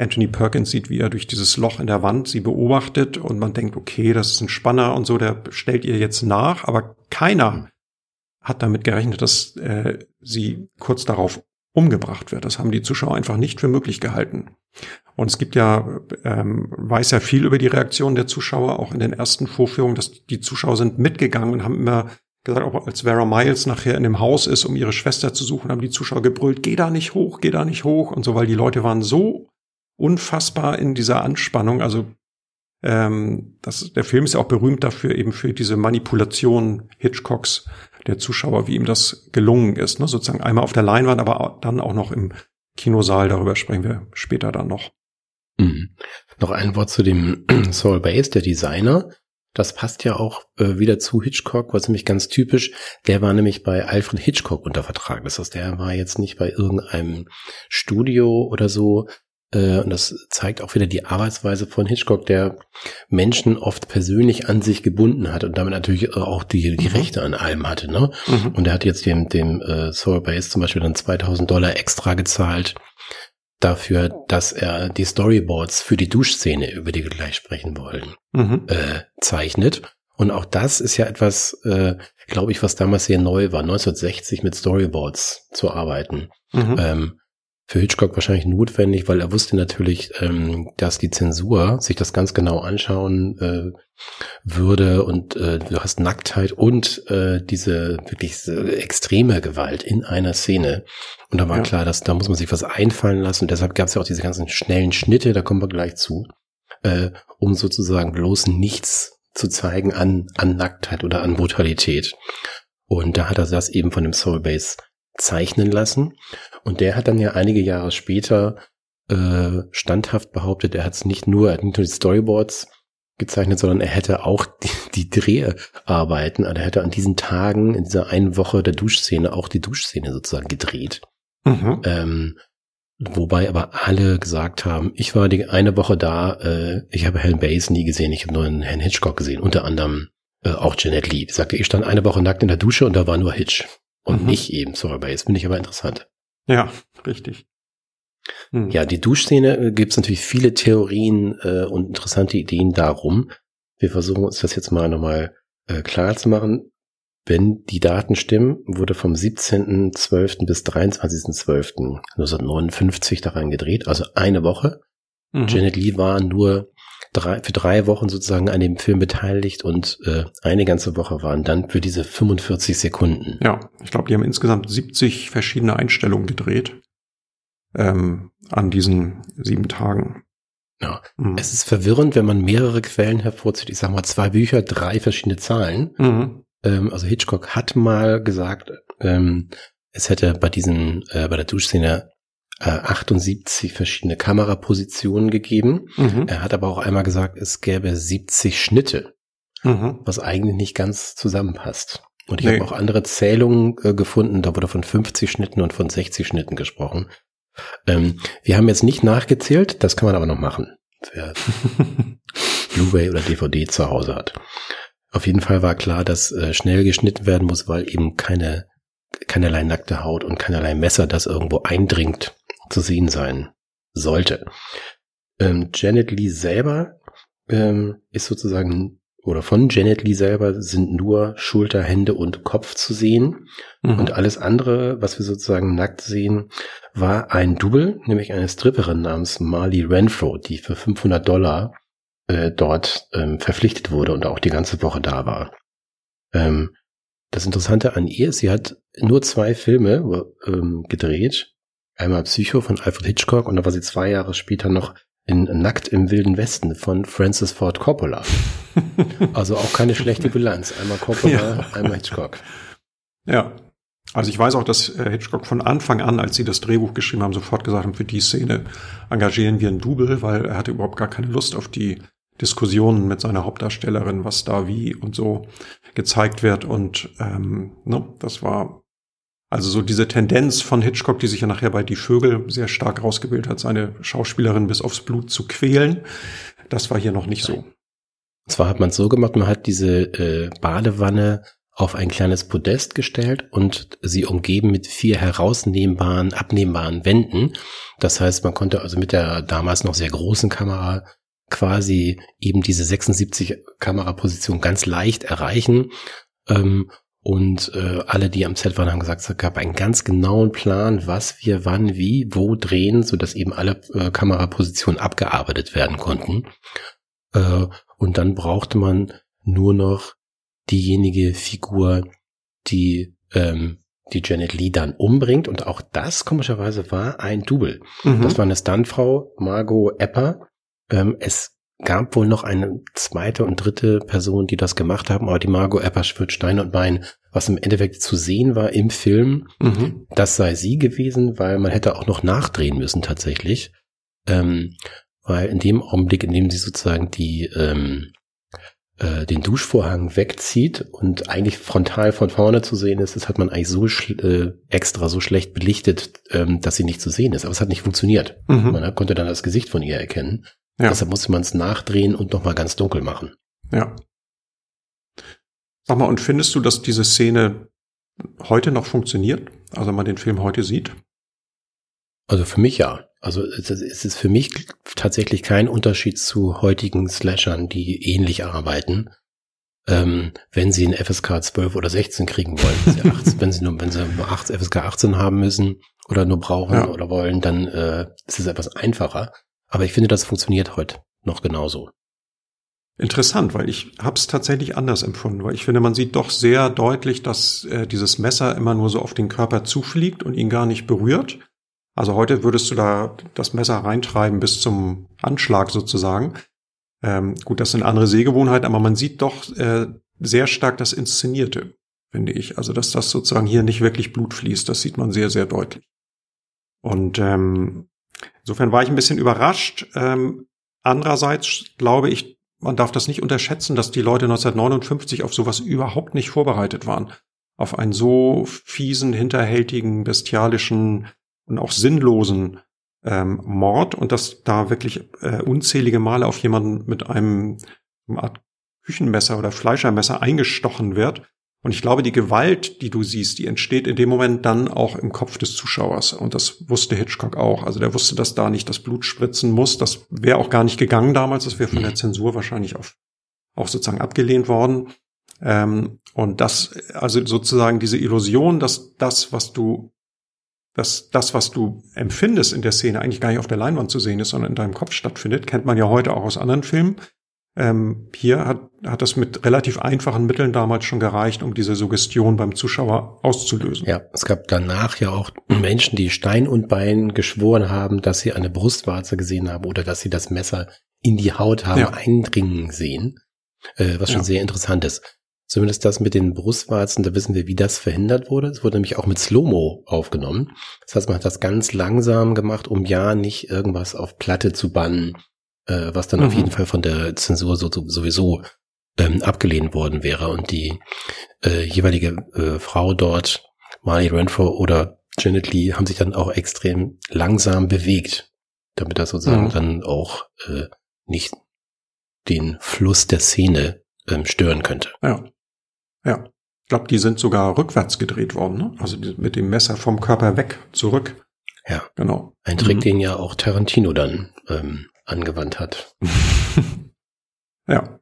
Anthony Perkins sieht, wie er durch dieses Loch in der Wand sie beobachtet und man denkt, okay, das ist ein Spanner und so, der stellt ihr jetzt nach, aber keiner hat damit gerechnet, dass äh, sie kurz darauf umgebracht wird. Das haben die Zuschauer einfach nicht für möglich gehalten. Und es gibt ja, ähm, weiß ja viel über die Reaktion der Zuschauer, auch in den ersten Vorführungen, dass die Zuschauer sind mitgegangen und haben immer gesagt, auch als Vera Miles nachher in dem Haus ist, um ihre Schwester zu suchen, haben die Zuschauer gebrüllt, geh da nicht hoch, geh da nicht hoch und so, weil die Leute waren so unfassbar in dieser Anspannung. Also ähm, das, der Film ist ja auch berühmt dafür, eben für diese Manipulation Hitchcocks der Zuschauer, wie ihm das gelungen ist. Ne? Sozusagen einmal auf der Leinwand, aber dann auch noch im Kinosaal. Darüber sprechen wir später dann noch. Mhm. Noch ein Wort zu dem <clears throat> Saul Bass, der Designer. Das passt ja auch äh, wieder zu Hitchcock, was nämlich ganz typisch. Der war nämlich bei Alfred Hitchcock unter Vertrag. Das heißt, der war jetzt nicht bei irgendeinem Studio oder so, und das zeigt auch wieder die Arbeitsweise von Hitchcock, der Menschen oft persönlich an sich gebunden hat und damit natürlich auch die, die mhm. Rechte an allem hatte. Ne? Mhm. Und er hat jetzt dem, dem äh, Saul Bass zum Beispiel dann 2000 Dollar extra gezahlt dafür, dass er die Storyboards für die Duschszene, über die wir gleich sprechen wollen, mhm. äh, zeichnet. Und auch das ist ja etwas, äh, glaube ich, was damals sehr neu war, 1960 mit Storyboards zu arbeiten. Mhm. Ähm, für Hitchcock wahrscheinlich notwendig, weil er wusste natürlich, ähm, dass die Zensur sich das ganz genau anschauen äh, würde und äh, du hast Nacktheit und äh, diese wirklich extreme Gewalt in einer Szene. Und da war ja. klar, dass da muss man sich was einfallen lassen. Und deshalb gab es ja auch diese ganzen schnellen Schnitte, da kommen wir gleich zu, äh, um sozusagen bloß nichts zu zeigen an, an Nacktheit oder an Brutalität. Und da hat er das eben von dem Soulbase zeichnen lassen. Und der hat dann ja einige Jahre später äh, standhaft behauptet, er hat es nicht nur, er hat nicht nur die Storyboards gezeichnet, sondern er hätte auch <laughs> die, die Dreharbeiten, also er hätte an diesen Tagen, in dieser einen Woche der Duschszene, auch die Duschszene sozusagen gedreht. Mhm. Ähm, wobei aber alle gesagt haben, ich war die eine Woche da, äh, ich habe Helen Bass nie gesehen, ich habe nur einen Herrn Hitchcock gesehen, unter anderem äh, auch Janet Lee. Die sagte, ich stand eine Woche nackt in der Dusche und da war nur Hitch und mhm. nicht eben Sorbet. Finde ich aber interessant. Ja, richtig. Hm. Ja, die Duschszene äh, gibt es natürlich viele Theorien äh, und interessante Ideen darum. Wir versuchen uns das jetzt mal nochmal äh, klar zu machen. Wenn die Daten stimmen, wurde vom 17.12. bis 23.12.1959 daran gedreht, also eine Woche. Mhm. Janet Lee war nur drei, für drei Wochen sozusagen an dem Film beteiligt und äh, eine ganze Woche waren dann für diese 45 Sekunden. Ja, ich glaube, die haben insgesamt 70 verschiedene Einstellungen gedreht ähm, an diesen sieben Tagen. Ja. Mhm. Es ist verwirrend, wenn man mehrere Quellen hervorzieht. Ich sage mal zwei Bücher, drei verschiedene Zahlen. Mhm. Ähm, also Hitchcock hat mal gesagt, ähm, es hätte bei diesen, äh, bei der Duschszene äh, 78 verschiedene Kamerapositionen gegeben. Mhm. Er hat aber auch einmal gesagt, es gäbe 70 Schnitte, mhm. was eigentlich nicht ganz zusammenpasst. Und ich nee. habe auch andere Zählungen äh, gefunden, da wurde von 50 Schnitten und von 60 Schnitten gesprochen. Ähm, wir haben jetzt nicht nachgezählt, das kann man aber noch machen, wer <laughs> Blu-ray oder DVD zu Hause hat. Auf jeden Fall war klar, dass äh, schnell geschnitten werden muss, weil eben keine keinerlei nackte Haut und keinerlei Messer, das irgendwo eindringt, zu sehen sein sollte. Ähm, Janet Lee selber ähm, ist sozusagen, oder von Janet Lee selber sind nur Schulter, Hände und Kopf zu sehen. Mhm. Und alles andere, was wir sozusagen nackt sehen, war ein Double, nämlich eine Stripperin namens Marley Renfro, die für 500 Dollar äh, dort ähm, verpflichtet wurde und auch die ganze Woche da war. Ähm, das Interessante an ihr ist, sie hat nur zwei Filme ähm, gedreht Einmal Psycho von Alfred Hitchcock und da war sie zwei Jahre später noch in Nackt im Wilden Westen von Francis Ford Coppola. <laughs> also auch keine schlechte Bilanz. Einmal Coppola, ja. einmal Hitchcock. Ja. Also ich weiß auch, dass äh, Hitchcock von Anfang an, als sie das Drehbuch geschrieben haben, sofort gesagt haben, für die Szene engagieren wir einen Double, weil er hatte überhaupt gar keine Lust auf die Diskussionen mit seiner Hauptdarstellerin, was da wie und so gezeigt wird. Und ähm, ne, das war also so diese Tendenz von Hitchcock, die sich ja nachher bei Die Vögel sehr stark rausgebildet hat, seine Schauspielerin bis aufs Blut zu quälen, das war hier noch nicht so. Und zwar hat man es so gemacht, man hat diese äh, Badewanne auf ein kleines Podest gestellt und sie umgeben mit vier herausnehmbaren, abnehmbaren Wänden. Das heißt, man konnte also mit der damals noch sehr großen Kamera quasi eben diese 76 Kameraposition ganz leicht erreichen. Ähm, und äh, alle, die am Set waren, haben gesagt, es gab einen ganz genauen Plan, was wir wann, wie, wo drehen, so dass eben alle äh, Kamerapositionen abgearbeitet werden konnten. Äh, und dann brauchte man nur noch diejenige Figur, die ähm, die Janet Lee dann umbringt. Und auch das komischerweise war ein Double. Mhm. Das war eine Stuntfrau, Margot Epper. Ähm, es gab wohl noch eine zweite und dritte Person, die das gemacht haben, aber die Margot Epper schwört Stein und Bein, was im Endeffekt zu sehen war im Film. Mhm. Das sei sie gewesen, weil man hätte auch noch nachdrehen müssen tatsächlich. Ähm, weil in dem Augenblick, in dem sie sozusagen die ähm, äh, den Duschvorhang wegzieht und eigentlich frontal von vorne zu sehen ist, das hat man eigentlich so äh, extra so schlecht belichtet, ähm, dass sie nicht zu sehen ist. Aber es hat nicht funktioniert. Mhm. Man konnte dann das Gesicht von ihr erkennen. Ja. Deshalb musste man es nachdrehen und nochmal ganz dunkel machen. Ja. Sag mal, und findest du, dass diese Szene heute noch funktioniert? Also wenn man den Film heute sieht? Also für mich ja. Also es ist für mich tatsächlich kein Unterschied zu heutigen Slashern, die ähnlich arbeiten. Ähm, wenn sie ein FSK 12 oder 16 kriegen wollen, wenn sie, <laughs> 18, wenn sie nur, wenn sie nur 8, FSK 18 haben müssen oder nur brauchen ja. oder wollen, dann äh, ist es etwas einfacher. Aber ich finde, das funktioniert heute noch genauso. Interessant, weil ich habe es tatsächlich anders empfunden, weil ich finde, man sieht doch sehr deutlich, dass äh, dieses Messer immer nur so auf den Körper zufliegt und ihn gar nicht berührt. Also heute würdest du da das Messer reintreiben bis zum Anschlag sozusagen. Ähm, gut, das sind andere Sehgewohnheiten, aber man sieht doch äh, sehr stark das Inszenierte, finde ich. Also dass das sozusagen hier nicht wirklich Blut fließt, das sieht man sehr, sehr deutlich. Und ähm, insofern war ich ein bisschen überrascht. Ähm, andererseits glaube ich, man darf das nicht unterschätzen, dass die Leute 1959 auf sowas überhaupt nicht vorbereitet waren. Auf einen so fiesen, hinterhältigen, bestialischen und auch sinnlosen ähm, Mord und dass da wirklich äh, unzählige Male auf jemanden mit einem, einem Art Küchenmesser oder Fleischermesser eingestochen wird. Und ich glaube, die Gewalt, die du siehst, die entsteht in dem Moment dann auch im Kopf des Zuschauers. Und das wusste Hitchcock auch. Also der wusste, dass da nicht das Blut spritzen muss. Das wäre auch gar nicht gegangen damals. Das wäre von der Zensur wahrscheinlich auf, auch sozusagen abgelehnt worden. Ähm, und das, also sozusagen diese Illusion, dass das, was du dass das, was du empfindest in der Szene, eigentlich gar nicht auf der Leinwand zu sehen ist, sondern in deinem Kopf stattfindet, kennt man ja heute auch aus anderen Filmen. Ähm, hier hat, hat das mit relativ einfachen Mitteln damals schon gereicht, um diese Suggestion beim Zuschauer auszulösen. Ja, es gab danach ja auch Menschen, die Stein und Bein geschworen haben, dass sie eine Brustwarze gesehen haben oder dass sie das Messer in die Haut haben ja. eindringen sehen, äh, was schon ja. sehr interessant ist. Zumindest das mit den Brustwarzen, da wissen wir, wie das verhindert wurde. Es wurde nämlich auch mit Slow-Mo aufgenommen. Das heißt, man hat das ganz langsam gemacht, um ja nicht irgendwas auf Platte zu bannen, äh, was dann mhm. auf jeden Fall von der Zensur so, so, sowieso ähm, abgelehnt worden wäre. Und die äh, jeweilige äh, Frau dort, Marley Renfro oder Janet Lee, haben sich dann auch extrem langsam bewegt, damit das sozusagen mhm. dann auch äh, nicht den Fluss der Szene ähm, stören könnte. Ja. Ja. Ich glaube, die sind sogar rückwärts gedreht worden, ne? Also mit dem Messer vom Körper weg, zurück. Ja. Genau. Ein Trick, mhm. den ja auch Tarantino dann ähm, angewandt hat. <laughs> ja.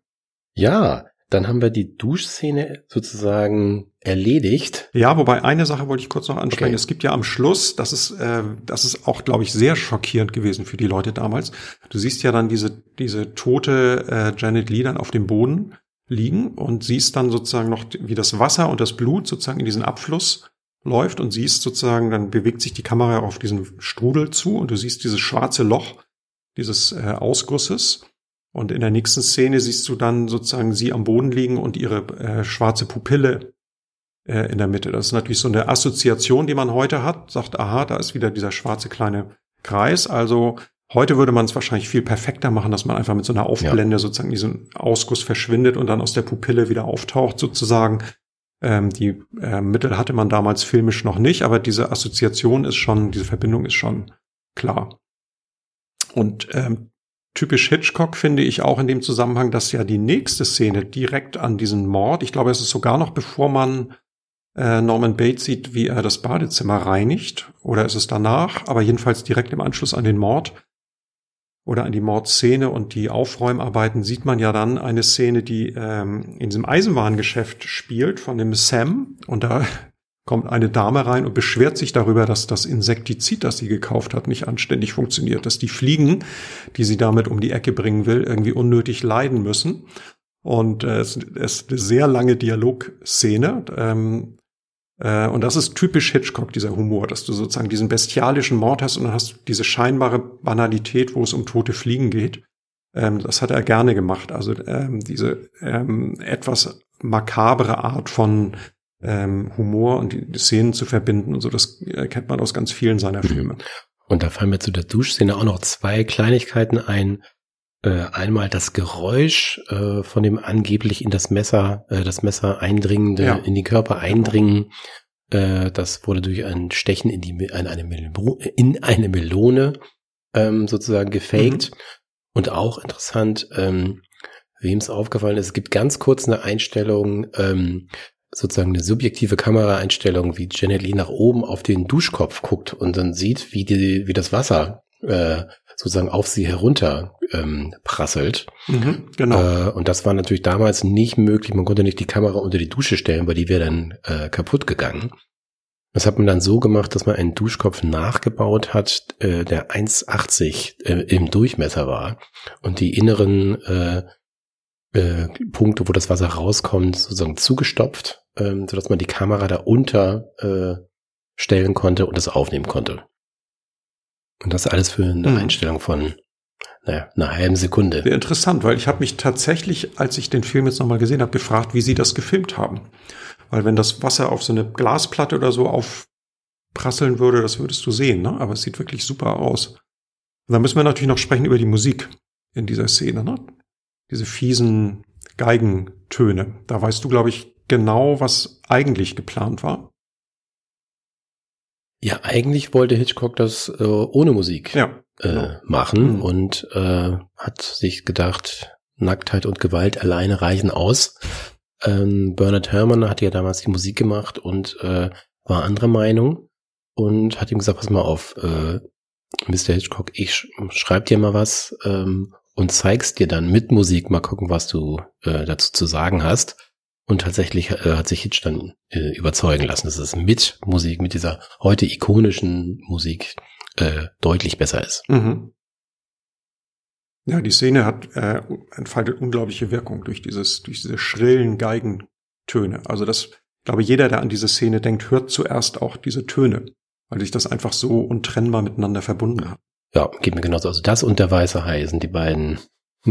Ja, dann haben wir die Duschszene sozusagen erledigt. Ja, wobei eine Sache wollte ich kurz noch ansprechen. Okay. Es gibt ja am Schluss, das ist, äh, das ist auch, glaube ich, sehr schockierend gewesen für die Leute damals. Du siehst ja dann diese, diese tote äh, Janet Lee dann auf dem Boden liegen und siehst dann sozusagen noch, wie das Wasser und das Blut sozusagen in diesen Abfluss läuft und siehst sozusagen, dann bewegt sich die Kamera auf diesen Strudel zu und du siehst dieses schwarze Loch dieses äh, Ausgusses. Und in der nächsten Szene siehst du dann sozusagen sie am Boden liegen und ihre äh, schwarze Pupille äh, in der Mitte. Das ist natürlich so eine Assoziation, die man heute hat, sagt, aha, da ist wieder dieser schwarze kleine Kreis. Also Heute würde man es wahrscheinlich viel perfekter machen, dass man einfach mit so einer Aufblende ja. sozusagen diesen Ausguss verschwindet und dann aus der Pupille wieder auftaucht sozusagen. Ähm, die äh, Mittel hatte man damals filmisch noch nicht, aber diese Assoziation ist schon, diese Verbindung ist schon klar. Und ähm, typisch Hitchcock finde ich auch in dem Zusammenhang, dass ja die nächste Szene direkt an diesen Mord, ich glaube, es ist sogar noch bevor man äh, Norman Bates sieht, wie er das Badezimmer reinigt, oder ist es danach, aber jedenfalls direkt im Anschluss an den Mord, oder an die Mordszene und die Aufräumarbeiten sieht man ja dann eine Szene, die ähm, in diesem Eisenwarengeschäft spielt von dem Sam. Und da kommt eine Dame rein und beschwert sich darüber, dass das Insektizid, das sie gekauft hat, nicht anständig funktioniert, dass die Fliegen, die sie damit um die Ecke bringen will, irgendwie unnötig leiden müssen. Und äh, es ist eine sehr lange Dialogszene. Ähm, Äh, und das ist typisch Hitchcock, dieser Humor, dass du sozusagen diesen bestialischen Mord hast und dann hast du diese scheinbare Banalität, wo es um tote Fliegen geht. Ähm, das hat er gerne gemacht. Also ähm, diese etwas makabere Art von ähm, Humor und die Szenen zu verbinden und so, das kennt man aus ganz vielen seiner mhm. Filme. Und da fallen mir zu der Duschszene auch noch zwei Kleinigkeiten ein. Äh, einmal das Geräusch äh, von dem angeblich in das Messer, äh, das Messer eindringende, ja. in die Körper eindringen. Äh, das wurde durch ein Stechen in die in eine, Melo in eine Melone ähm, sozusagen gefaked. Mhm. Und auch interessant, ähm, wem es aufgefallen ist, es gibt ganz kurz eine Einstellung, ähm, sozusagen eine subjektive Kameraeinstellung, wie Janet Lee nach oben auf den Duschkopf guckt und dann sieht, wie die, wie das Wasser äh, sozusagen auf sie herunter ähm, prasselt. Mhm, genau. Äh, und das war natürlich damals nicht möglich. Man konnte nicht die Kamera unter die Dusche stellen, weil die wäre dann äh, kaputt gegangen. Das hat man dann so gemacht, dass man einen Duschkopf nachgebaut hat, äh, der 1,80 äh, im Durchmesser war und die inneren äh, äh, Punkte, wo das Wasser rauskommt, sozusagen zugestopft, ähm, sodass man die Kamera da unter äh, stellen konnte und das aufnehmen konnte. Und das alles für eine mhm. Einstellung von naja, einer halben Sekunde. Sehr interessant, weil ich habe mich tatsächlich, als ich den Film jetzt nochmal gesehen habe, gefragt, wie sie das gefilmt haben. Weil wenn das Wasser auf so eine Glasplatte oder so aufprasseln würde, das würdest du sehen, ne? Aber es sieht wirklich super aus. Und dann müssen wir natürlich noch sprechen über die Musik in dieser Szene, ne? Diese fiesen Geigentöne. Da weißt du, glaube ich, genau, was eigentlich geplant war. Ja, eigentlich wollte Hitchcock das äh, ohne Musik ja, äh, genau. äh, machen mhm. und äh, hat sich gedacht, Nacktheit und Gewalt alleine reichen aus. Ähm, Bernard Herrmann hat ja damals die Musik gemacht und äh, war anderer Meinung und hat ihm gesagt, pass mal auf, äh, Mr. Hitchcock, ich sch schreib dir mal was ähm, und zeigst dir dann mit Musik mal gucken, was du äh, dazu zu sagen hast. Und tatsächlich äh, hat sich Hitch dann äh, überzeugen lassen, dass es mit Musik, mit dieser heute ikonischen Musik äh, deutlich besser ist. Mhm. Ja, die Szene hat äh, entfaltet unglaubliche Wirkung durch dieses, durch diese schrillen Geigentöne. Also das, glaube, jeder, der an diese Szene denkt, hört zuerst auch diese Töne, weil sich das einfach so untrennbar miteinander verbunden hat. Ja, geht mir genauso. Also das und der weiße Hai sind die beiden <laughs>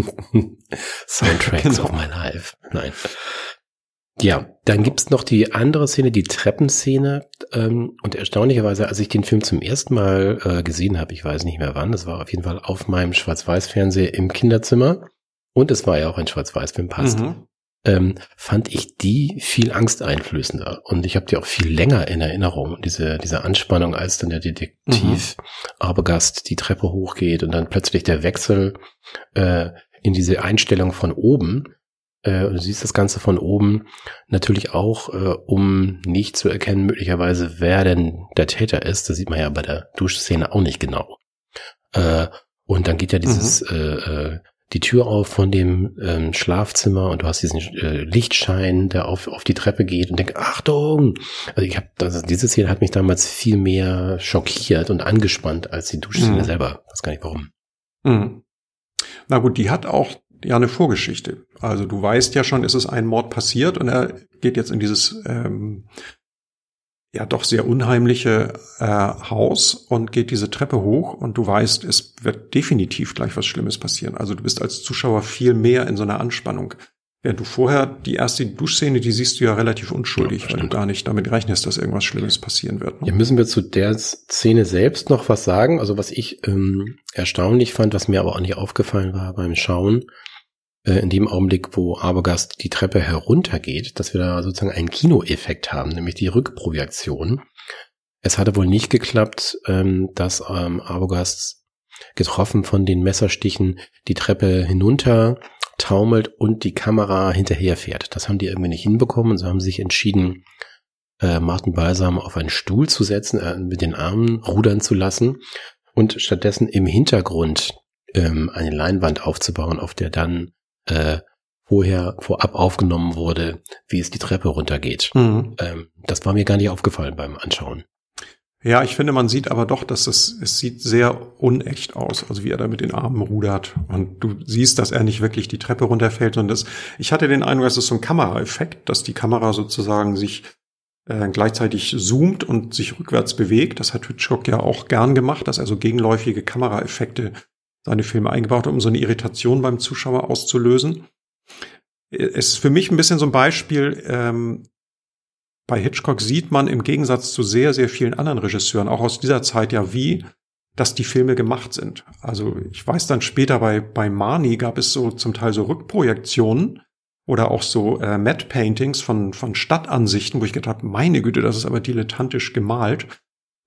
Soundtracks genau. auf mein Live. Nein. Ja, dann gibt's noch die andere Szene, die Treppenszene. Ähm, und erstaunlicherweise, als ich den Film zum ersten Mal äh, gesehen habe, ich weiß nicht mehr wann, das war auf jeden Fall auf meinem Schwarz-Weiß-Fernseher im Kinderzimmer. Und es war ja auch ein Schwarz-Weiß-Film, passt. Mhm. Ähm, fand ich die viel angsteinflößender. Und ich habe die auch viel länger in Erinnerung, diese, diese Anspannung, als dann der Detektiv mhm. Arbogast die Treppe hochgeht und dann plötzlich der Wechsel äh, in diese Einstellung von oben äh, du siehst das Ganze von oben natürlich auch, äh, um nicht zu erkennen, möglicherweise, wer denn der Täter ist. Das sieht man ja bei der Duschszene auch nicht genau. Äh, und dann geht ja dieses mhm. äh, äh, die Tür auf von dem ähm, Schlafzimmer und du hast diesen äh, Lichtschein, der auf, auf die Treppe geht und denk, Achtung! Also ich habe, also diese Szene hat mich damals viel mehr schockiert und angespannt als die Duschszene mhm. selber. weiß gar nicht warum. Mhm. Na gut, die hat auch ja eine Vorgeschichte. Also du weißt ja schon, ist es ein Mord passiert und er geht jetzt in dieses ähm, ja doch sehr unheimliche äh, Haus und geht diese Treppe hoch und du weißt, es wird definitiv gleich was Schlimmes passieren. Also du bist als Zuschauer viel mehr in so einer Anspannung. Während du vorher die erste Duschszene, die siehst du ja relativ unschuldig, ja, weil du gar nicht damit rechnest, dass irgendwas Schlimmes passieren wird. Ne? Ja, müssen wir zu der Szene selbst noch was sagen? Also was ich ähm, erstaunlich fand, was mir aber auch nicht aufgefallen war beim Schauen, in dem Augenblick, wo Arbogast die Treppe heruntergeht, dass wir da sozusagen einen Kinoeffekt haben, nämlich die Rückprojektion. Es hatte wohl nicht geklappt, ähm, dass ähm, Arbogast getroffen von den Messerstichen die Treppe hinunter taumelt und die Kamera hinterherfährt. Das haben die irgendwie nicht hinbekommen und so haben sie sich entschieden, äh, Martin Balsam auf einen Stuhl zu setzen, äh, mit den Armen rudern zu lassen und stattdessen im Hintergrund ähm, eine Leinwand aufzubauen, auf der dann äh, vorher vorab aufgenommen wurde, wie es die Treppe runtergeht. Mhm. Ähm, das war mir gar nicht aufgefallen beim Anschauen. Ja, ich finde, man sieht aber doch, dass es, es sieht sehr unecht aus, also wie er da mit den Armen rudert. Und du siehst, dass er nicht wirklich die Treppe runterfällt. Und das, ich hatte den Eindruck, dass es so ein Kameraeffekt, dass die Kamera sozusagen sich äh, gleichzeitig zoomt und sich rückwärts bewegt. Das hat Hitchcock ja auch gern gemacht, dass er so gegenläufige Kameraeffekte seine Filme eingebaut um so eine Irritation beim Zuschauer auszulösen. Es ist für mich ein bisschen so ein Beispiel, ähm, bei Hitchcock sieht man im Gegensatz zu sehr, sehr vielen anderen Regisseuren, auch aus dieser Zeit ja, wie dass die Filme gemacht sind. Also ich weiß dann später bei, bei Marnie gab es so zum Teil so Rückprojektionen oder auch so äh, Matte Paintings von, von Stadtansichten, wo ich gedacht habe, meine Güte, das ist aber dilettantisch gemalt.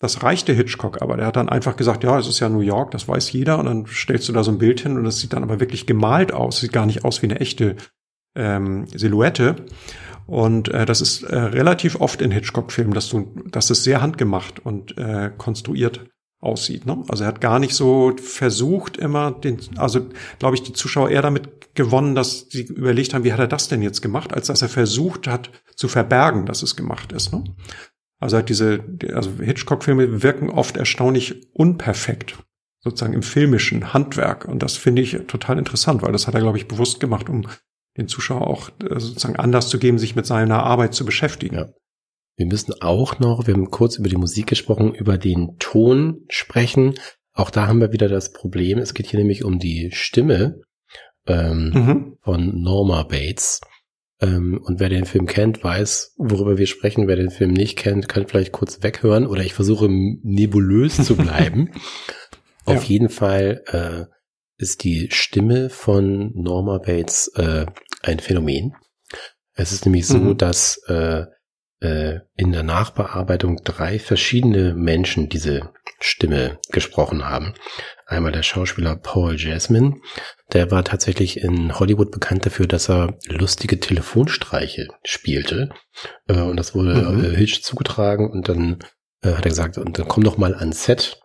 Das reichte Hitchcock aber. Der hat dann einfach gesagt, ja, es ist ja New York, das weiß jeder. Und dann stellst du da so ein Bild hin und das sieht dann aber wirklich gemalt aus. Sieht gar nicht aus wie eine echte ähm, Silhouette. Und äh, das ist äh, relativ oft in Hitchcock-Filmen, dass du, dass es sehr handgemacht und äh, konstruiert aussieht. Ne? Also er hat gar nicht so versucht immer den, also glaube ich, die Zuschauer eher damit gewonnen, dass sie überlegt haben, wie hat er das denn jetzt gemacht, als dass er versucht hat zu verbergen, dass es gemacht ist. Ne? Also hat diese, also Hitchcock-Filme wirken oft erstaunlich unperfekt, sozusagen im filmischen Handwerk. Und das finde ich total interessant, weil das hat er, glaube ich, bewusst gemacht, um den Zuschauer auch äh, sozusagen Anlass zu geben, sich mit seiner Arbeit zu beschäftigen. Ja. Wir müssen auch noch, wir haben kurz über die Musik gesprochen, über den Ton sprechen. Auch da haben wir wieder das Problem. Es geht hier nämlich um die Stimme ähm, mhm. von Norma Bates. Ähm, und wer den Film kennt, weiß, worüber wir sprechen. Wer den Film nicht kennt, kann vielleicht kurz weghören oder ich versuche nebulös zu bleiben. <laughs> ja. Auf jeden Fall äh, ist die Stimme von Norma Bates äh, ein Phänomen. Es ist nämlich so, mhm. dass äh, äh, in der Nachbearbeitung drei verschiedene Menschen diese Stimme gesprochen haben. Einmal der Schauspieler Paul Jasmine, der war tatsächlich in Hollywood bekannt dafür, dass er lustige Telefonstreiche spielte. Äh, und das wurde mhm. äh, Hitch zugetragen und dann äh, hat er gesagt, und dann komm doch mal ans Set.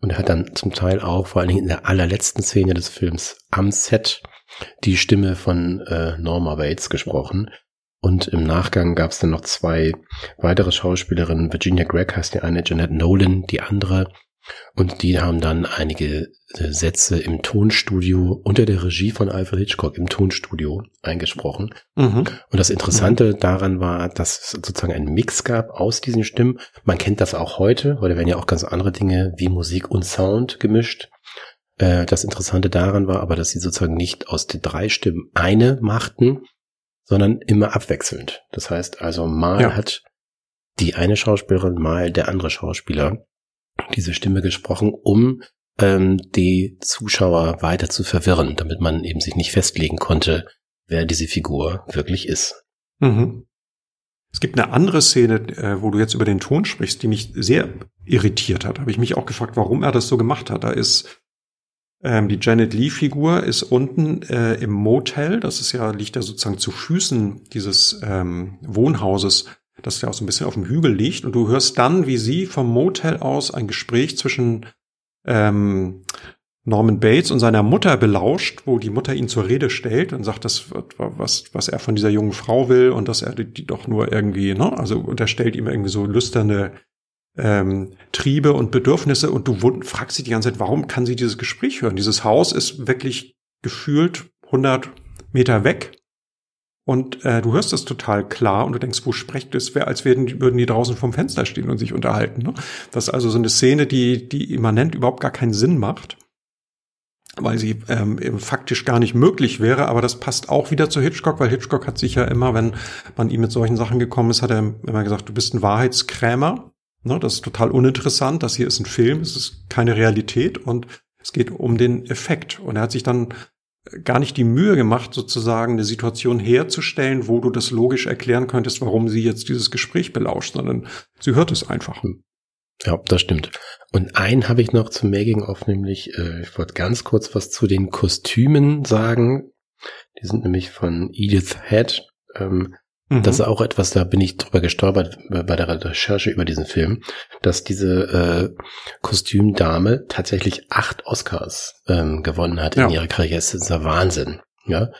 Und er hat dann zum Teil auch, vor allen Dingen in der allerletzten Szene des Films am Set, die Stimme von äh, Norma Bates gesprochen. Und im Nachgang gab es dann noch zwei weitere Schauspielerinnen. Virginia Gregg heißt die eine, Jeanette Nolan die andere. Und die haben dann einige äh, Sätze im Tonstudio unter der Regie von Alfred Hitchcock im Tonstudio eingesprochen. Mhm. Und das Interessante mhm. daran war, dass es sozusagen einen Mix gab aus diesen Stimmen. Man kennt das auch heute. Heute werden ja auch ganz andere Dinge wie Musik und Sound gemischt. Äh, das Interessante daran war aber, dass sie sozusagen nicht aus den drei Stimmen eine machten, sondern immer abwechselnd. Das heißt also, mal ja. hat die eine Schauspielerin, mal der andere Schauspieler diese Stimme gesprochen, um ähm, die Zuschauer weiter zu verwirren, damit man eben sich nicht festlegen konnte, wer diese Figur wirklich ist. Mhm. Es gibt eine andere Szene, äh, wo du jetzt über den Ton sprichst, die mich sehr irritiert hat. Habe ich mich auch gefragt, warum er das so gemacht hat. Da ist ähm, die Janet Lee-Figur ist unten äh, im Motel, das ist ja, liegt ja sozusagen zu Füßen dieses ähm, Wohnhauses, das ja auch so ein bisschen auf dem Hügel liegt. Und du hörst dann, wie sie vom Motel aus ein Gespräch zwischen ähm, Norman Bates und seiner Mutter belauscht, wo die Mutter ihn zur Rede stellt und sagt, das was was er von dieser jungen Frau will und dass er die, die doch nur irgendwie, ne, also unterstellt ihm irgendwie so lüsterne ähm, Triebe und Bedürfnisse und du fragst sie die ganze Zeit, warum kann sie dieses Gespräch hören? Dieses Haus ist wirklich gefühlt 100 Meter weg und äh, du hörst das total klar und du denkst, wo spricht es? Wäre, als würden, würden die draußen vom Fenster stehen und sich unterhalten. Ne? Das ist also so eine Szene, die, die immanent überhaupt gar keinen Sinn macht, weil sie ähm, faktisch gar nicht möglich wäre. Aber das passt auch wieder zu Hitchcock, weil Hitchcock hat sich ja immer, wenn man ihm mit solchen Sachen gekommen ist, hat er immer gesagt, du bist ein Wahrheitskrämer. Ne, das ist total uninteressant. Das hier ist ein Film, es ist keine Realität und es geht um den Effekt. Und er hat sich dann gar nicht die Mühe gemacht, sozusagen eine Situation herzustellen, wo du das logisch erklären könntest, warum sie jetzt dieses Gespräch belauscht, sondern sie hört es einfach. Hm. Ja, das stimmt. Und einen habe ich noch zum Making-of, nämlich, äh, ich wollte ganz kurz was zu den Kostümen sagen. Die sind nämlich von Edith Head. Ähm, Mhm. Das ist auch etwas, da bin ich drüber gestolpert bei der Recherche über diesen Film, dass diese äh, Kostümdame tatsächlich acht Oscars ähm, gewonnen hat ja. in ihrer Karriere. Das ist ein Wahnsinn. Ja.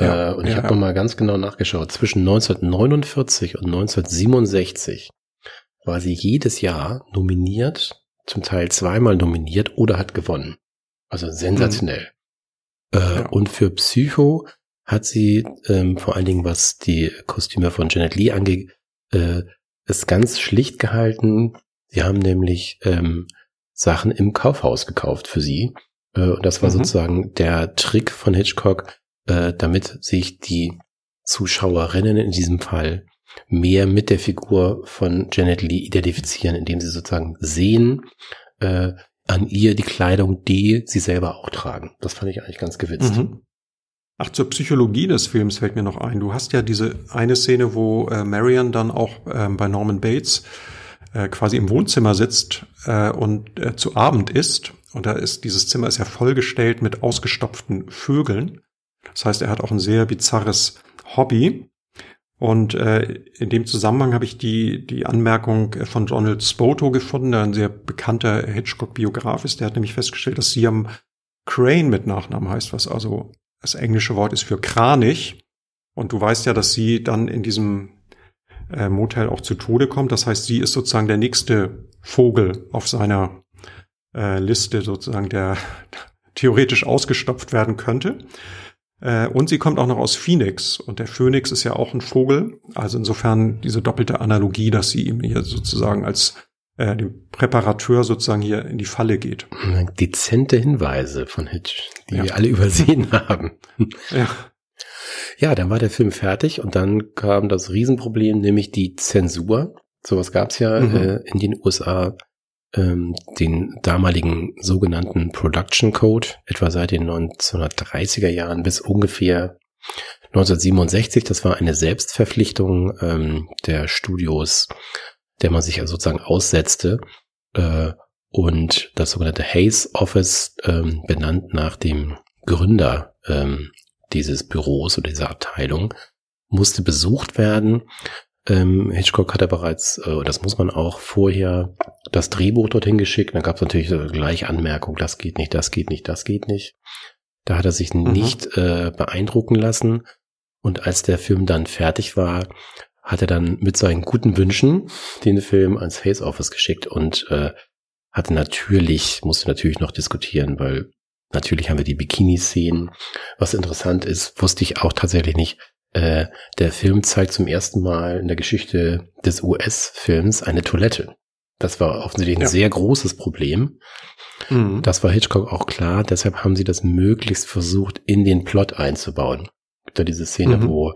ja äh, und ich ja, habe ja. nochmal ganz genau nachgeschaut. Zwischen 1949 und 1967 war sie jedes Jahr nominiert, zum Teil zweimal nominiert oder hat gewonnen. Also sensationell. Mhm. Äh, und für Psycho hat sie ähm, vor allen Dingen, was die Kostüme von Janet Lee angeht, äh, ist ganz schlicht gehalten. Sie haben nämlich ähm, Sachen im Kaufhaus gekauft für sie. Äh, und das war mhm. sozusagen der Trick von Hitchcock, äh, damit sich die Zuschauerinnen in diesem Fall mehr mit der Figur von Janet Lee identifizieren, indem sie sozusagen sehen äh, an ihr die Kleidung, die sie selber auch tragen. Das fand ich eigentlich ganz gewitzt. Mhm. Ach, zur Psychologie des Films fällt mir noch ein. Du hast ja diese eine Szene, wo äh, Marion dann auch ähm, bei Norman Bates äh, quasi im Wohnzimmer sitzt äh, und äh, zu Abend isst. Und da ist dieses Zimmer ist ja vollgestellt mit ausgestopften Vögeln. Das heißt, er hat auch ein sehr bizarres Hobby. Und äh, in dem Zusammenhang habe ich die, die Anmerkung von Donald Spoto gefunden, der ein sehr bekannter Hitchcock-Biograf ist. Der hat nämlich festgestellt, dass Siam Crane mit Nachnamen heißt, was also das englische Wort ist für kranig. Und du weißt ja, dass sie dann in diesem äh, Motel auch zu Tode kommt. Das heißt, sie ist sozusagen der nächste Vogel auf seiner äh, Liste, sozusagen, der <laughs> theoretisch ausgestopft werden könnte. Äh, und sie kommt auch noch aus Phoenix. Und der Phönix ist ja auch ein Vogel. Also insofern diese doppelte Analogie, dass sie ihm hier sozusagen als äh, dem Präparateur sozusagen hier in die Falle geht. Dezente Hinweise von Hitch, die ja. wir alle übersehen <laughs> haben. Ja. Ja, dann war der Film fertig und dann kam das Riesenproblem, nämlich die Zensur. Sowas gab es ja mhm. äh, in den USA, ähm, den damaligen sogenannten Production Code, etwa seit den 1930er Jahren bis ungefähr 1967. Das war eine Selbstverpflichtung ähm, der Studios, der man sich also sozusagen aussetzte. Äh, und das sogenannte Hayes Office, ähm, benannt nach dem Gründer ähm, dieses Büros oder dieser Abteilung, musste besucht werden. Ähm, Hitchcock hatte bereits, äh, das muss man auch vorher, das Drehbuch dorthin geschickt. Dann gab es natürlich gleich Anmerkung, das geht nicht, das geht nicht, das geht nicht. Da hat er sich mhm. nicht äh, beeindrucken lassen. Und als der Film dann fertig war, hat er dann mit seinen guten Wünschen den Film ans Face Office geschickt und äh, hatte natürlich, musste natürlich noch diskutieren, weil natürlich haben wir die Bikini-Szenen. Was interessant ist, wusste ich auch tatsächlich nicht. Äh, der Film zeigt zum ersten Mal in der Geschichte des US-Films eine Toilette. Das war offensichtlich ein ja. sehr großes Problem. Mhm. Das war Hitchcock auch klar. Deshalb haben sie das möglichst versucht, in den Plot einzubauen. Da diese Szene, mhm. wo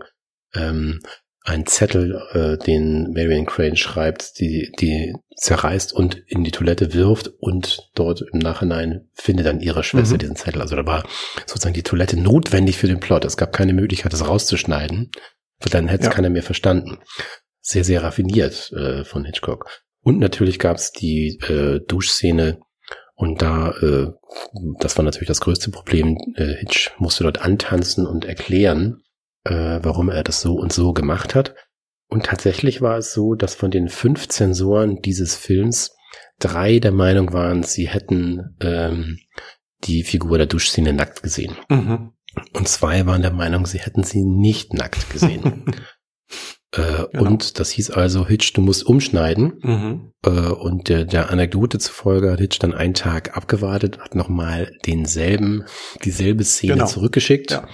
ähm, ein Zettel, äh, den Marion Crane schreibt, die, die zerreißt und in die Toilette wirft und dort im Nachhinein findet dann ihre Schwester mhm. diesen Zettel. Also da war sozusagen die Toilette notwendig für den Plot. Es gab keine Möglichkeit, das rauszuschneiden, weil dann hätte es ja. keiner mehr verstanden. Sehr, sehr raffiniert äh, von Hitchcock. Und natürlich gab es die äh, Duschszene und da, äh, das war natürlich das größte Problem. Äh, Hitch musste dort antanzen und erklären, äh, warum er das so und so gemacht hat. Und tatsächlich war es so, dass von den fünf Zensoren dieses Films drei der Meinung waren, sie hätten ähm, die Figur der Duschszene nackt gesehen. Mhm. Und zwei waren der Meinung, sie hätten sie nicht nackt gesehen. <laughs> äh, genau. Und das hieß also, Hitch, du musst umschneiden. Mhm. Äh, und der, der Anekdote zufolge hat Hitch dann einen Tag abgewartet, hat nochmal denselben, dieselbe Szene genau. zurückgeschickt. Ja.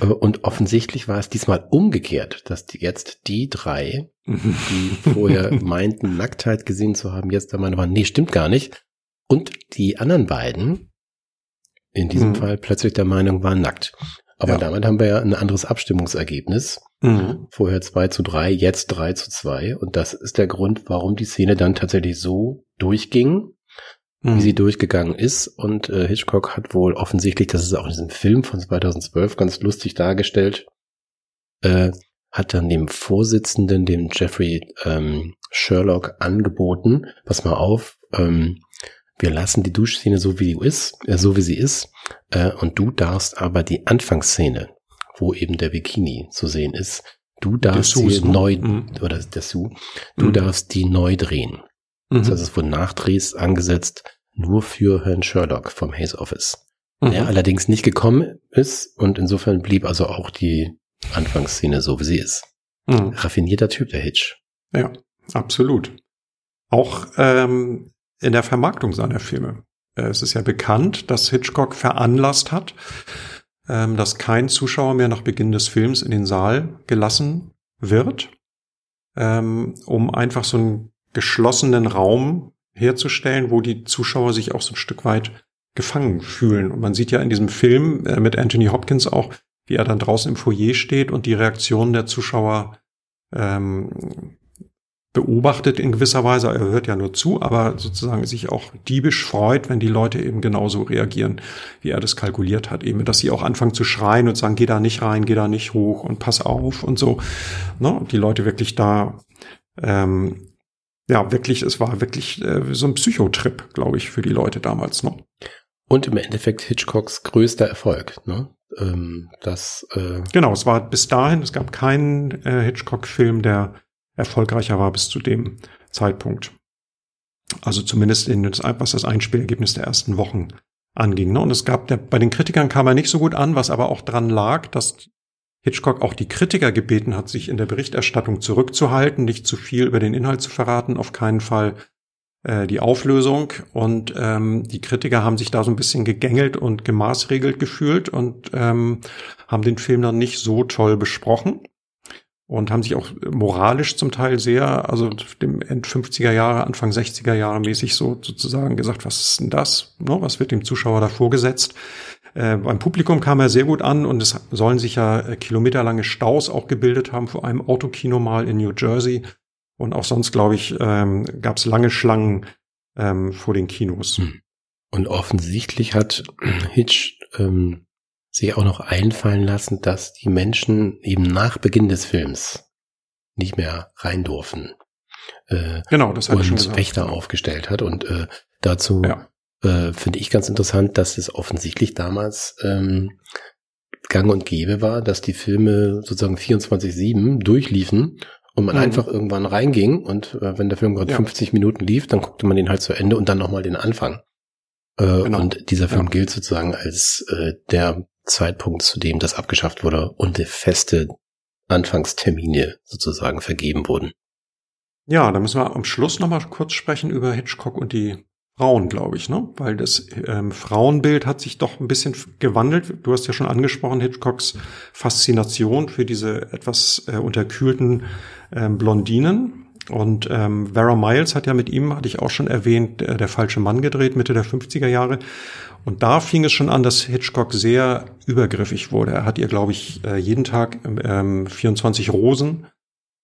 Und offensichtlich war es diesmal umgekehrt, dass die jetzt die drei, die <laughs> vorher meinten, Nacktheit gesehen zu haben, jetzt der Meinung waren, nee, stimmt gar nicht. Und die anderen beiden, in diesem mhm. Fall plötzlich der Meinung waren nackt. Aber ja. damit haben wir ja ein anderes Abstimmungsergebnis. Mhm. Vorher zwei zu drei, jetzt drei zu zwei. Und das ist der Grund, warum die Szene dann tatsächlich so durchging mhm. wie sie durchgegangen ist. Und äh, Hitchcock hat wohl offensichtlich, das ist auch in diesem Film von 2012 ganz lustig dargestellt, äh, hat dann dem Vorsitzenden, dem Jeffrey ähm, Sherlock, angeboten, pass mal auf, ähm, wir lassen die Duschszene so wie sie ist, äh, so wie sie ist, äh, und du darfst aber die Anfangsszene, wo eben der Bikini zu sehen ist, du darfst sie ne? neu, mhm. oder der Sue, du mhm. darfst die neu drehen. Mhm. Das heißt, es wurden Nachdrehs angesetzt, nur für Herrn Sherlock vom Hayes Office. Mhm. Der allerdings nicht gekommen ist und insofern blieb also auch die Anfangsszene so, wie sie ist. Mhm. Raffinierter Typ, der Hitch. Ja, absolut. Auch ähm, in der Vermarktung seiner Filme. Äh, es ist ja bekannt, dass Hitchcock veranlasst hat, ähm, dass kein Zuschauer mehr nach Beginn des Films in den Saal gelassen wird. ähm, um einfach so einen geschlossenen Raum herzustellen, wo die Zuschauer sich auch so ein Stück weit gefangen fühlen. Und man sieht ja in diesem Film äh, mit Anthony Hopkins auch, wie er dann draußen im Foyer steht und die Reaktionen der Zuschauer ähm, beobachtet in gewisser Weise. Er hört ja nur zu, aber sozusagen sich auch diebisch freut, wenn die Leute eben genauso reagieren, wie er das kalkuliert hat. Eben, dass sie auch anfangen zu schreien und sagen, geh da nicht rein, geh da nicht hoch und pass auf und so. Ne? Und die Leute wirklich da, ähm, ja, wirklich, es war wirklich äh, so ein Psychotrip, glaube ich, für die Leute damals noch. Und im Endeffekt Hitchcocks größter Erfolg, ne? Ähm, das, äh genau, es war bis dahin, es gab keinen äh, Hitchcock-Film, der erfolgreicher war bis zu dem Zeitpunkt. Also zumindest in das, was das Einspielergebnis der ersten Wochen anging. Ne? Und es gab, der, bei den Kritikern kam er nicht so gut an, was aber auch dran lag, dass Hitchcock auch die Kritiker gebeten hat, sich in der Berichterstattung zurückzuhalten, nicht zu viel über den Inhalt zu verraten, auf keinen Fall äh, die Auflösung. Und ähm, die Kritiker haben sich da so ein bisschen gegängelt und gemaßregelt gefühlt und ähm, haben den Film dann nicht so toll besprochen und haben sich auch moralisch zum Teil sehr, also dem End 50er Jahre, Anfang 60er Jahre mäßig so sozusagen gesagt, was ist denn das? No, was wird dem Zuschauer da vorgesetzt? Äh, beim Publikum kam er sehr gut an und es sollen sich ja äh, kilometerlange Staus auch gebildet haben vor einem Autokino mal in New Jersey. Und auch sonst, glaube ich, ähm, gab es lange Schlangen ähm, vor den Kinos. Hm. Und offensichtlich hat <clears throat> Hitch ähm, sich auch noch einfallen lassen, dass die Menschen eben nach Beginn des Films nicht mehr rein durften. Äh, genau, das hat und schon gesagt. Wächter aufgestellt hat. Und äh, dazu ja. Äh, finde ich ganz interessant, dass es offensichtlich damals ähm, gang und gäbe war, dass die Filme sozusagen 24-7 durchliefen und man mhm. einfach irgendwann reinging und äh, wenn der Film gerade ja. 50 Minuten lief, dann guckte man den halt zu Ende und dann nochmal den Anfang. Äh, genau. Und dieser Film ja. gilt sozusagen als äh, der Zeitpunkt, zu dem das abgeschafft wurde und feste Anfangstermine sozusagen vergeben wurden. Ja, da müssen wir am Schluss nochmal kurz sprechen über Hitchcock und die Frauen, glaube ich, ne? Weil das ähm, Frauenbild hat sich doch ein bisschen gewandelt. Du hast ja schon angesprochen, Hitchcocks Faszination für diese etwas äh, unterkühlten ähm, Blondinen. Und ähm, Vera Miles hat ja mit ihm, hatte ich auch schon erwähnt, der, der falsche Mann gedreht, Mitte der 50er Jahre. Und da fing es schon an, dass Hitchcock sehr übergriffig wurde. Er hat ihr, glaube ich, äh, jeden Tag ähm, 24 Rosen äh,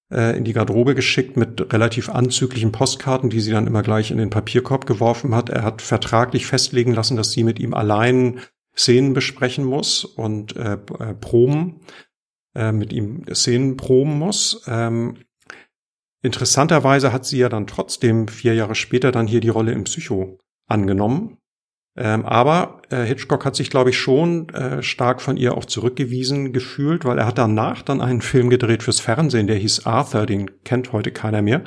in die Garderobe geschickt mit relativ anzüglichen Postkarten, die sie dann immer gleich in den Papierkorb geworfen hat. Er hat vertraglich festlegen lassen, dass sie mit ihm allein Szenen besprechen muss und äh, äh proben, äh, mit ihm Szenen proben muss. Ähm, interessanterweise hat sie ja dann trotzdem vier Jahre später dann hier die Rolle im Psycho angenommen. Ähm, aber äh, Hitchcock hat sich, glaube ich, schon äh, stark von ihr auch zurückgewiesen gefühlt, weil er hat danach dann einen Film gedreht fürs Fernsehen, der hieß Arthur, den kennt heute keiner mehr.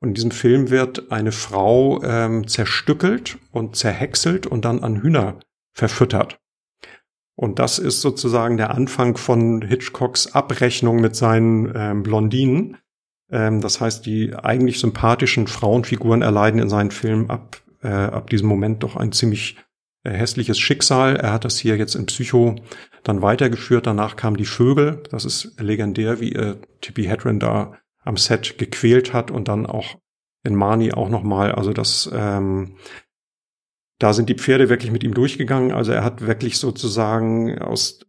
Und in diesem Film wird eine Frau ähm, zerstückelt und zerhäckselt und dann an Hühner verfüttert. Und das ist sozusagen der Anfang von Hitchcocks Abrechnung mit seinen ähm, Blondinen. Ähm, das heißt, die eigentlich sympathischen Frauenfiguren erleiden in seinen Filmen ab, äh, ab diesem Moment doch ein ziemlich hässliches Schicksal. Er hat das hier jetzt in Psycho dann weitergeführt. Danach kamen die Vögel. Das ist legendär, wie er Tippi Hedren da am Set gequält hat und dann auch in Mani auch nochmal. Also das, ähm, da sind die Pferde wirklich mit ihm durchgegangen. Also er hat wirklich sozusagen aus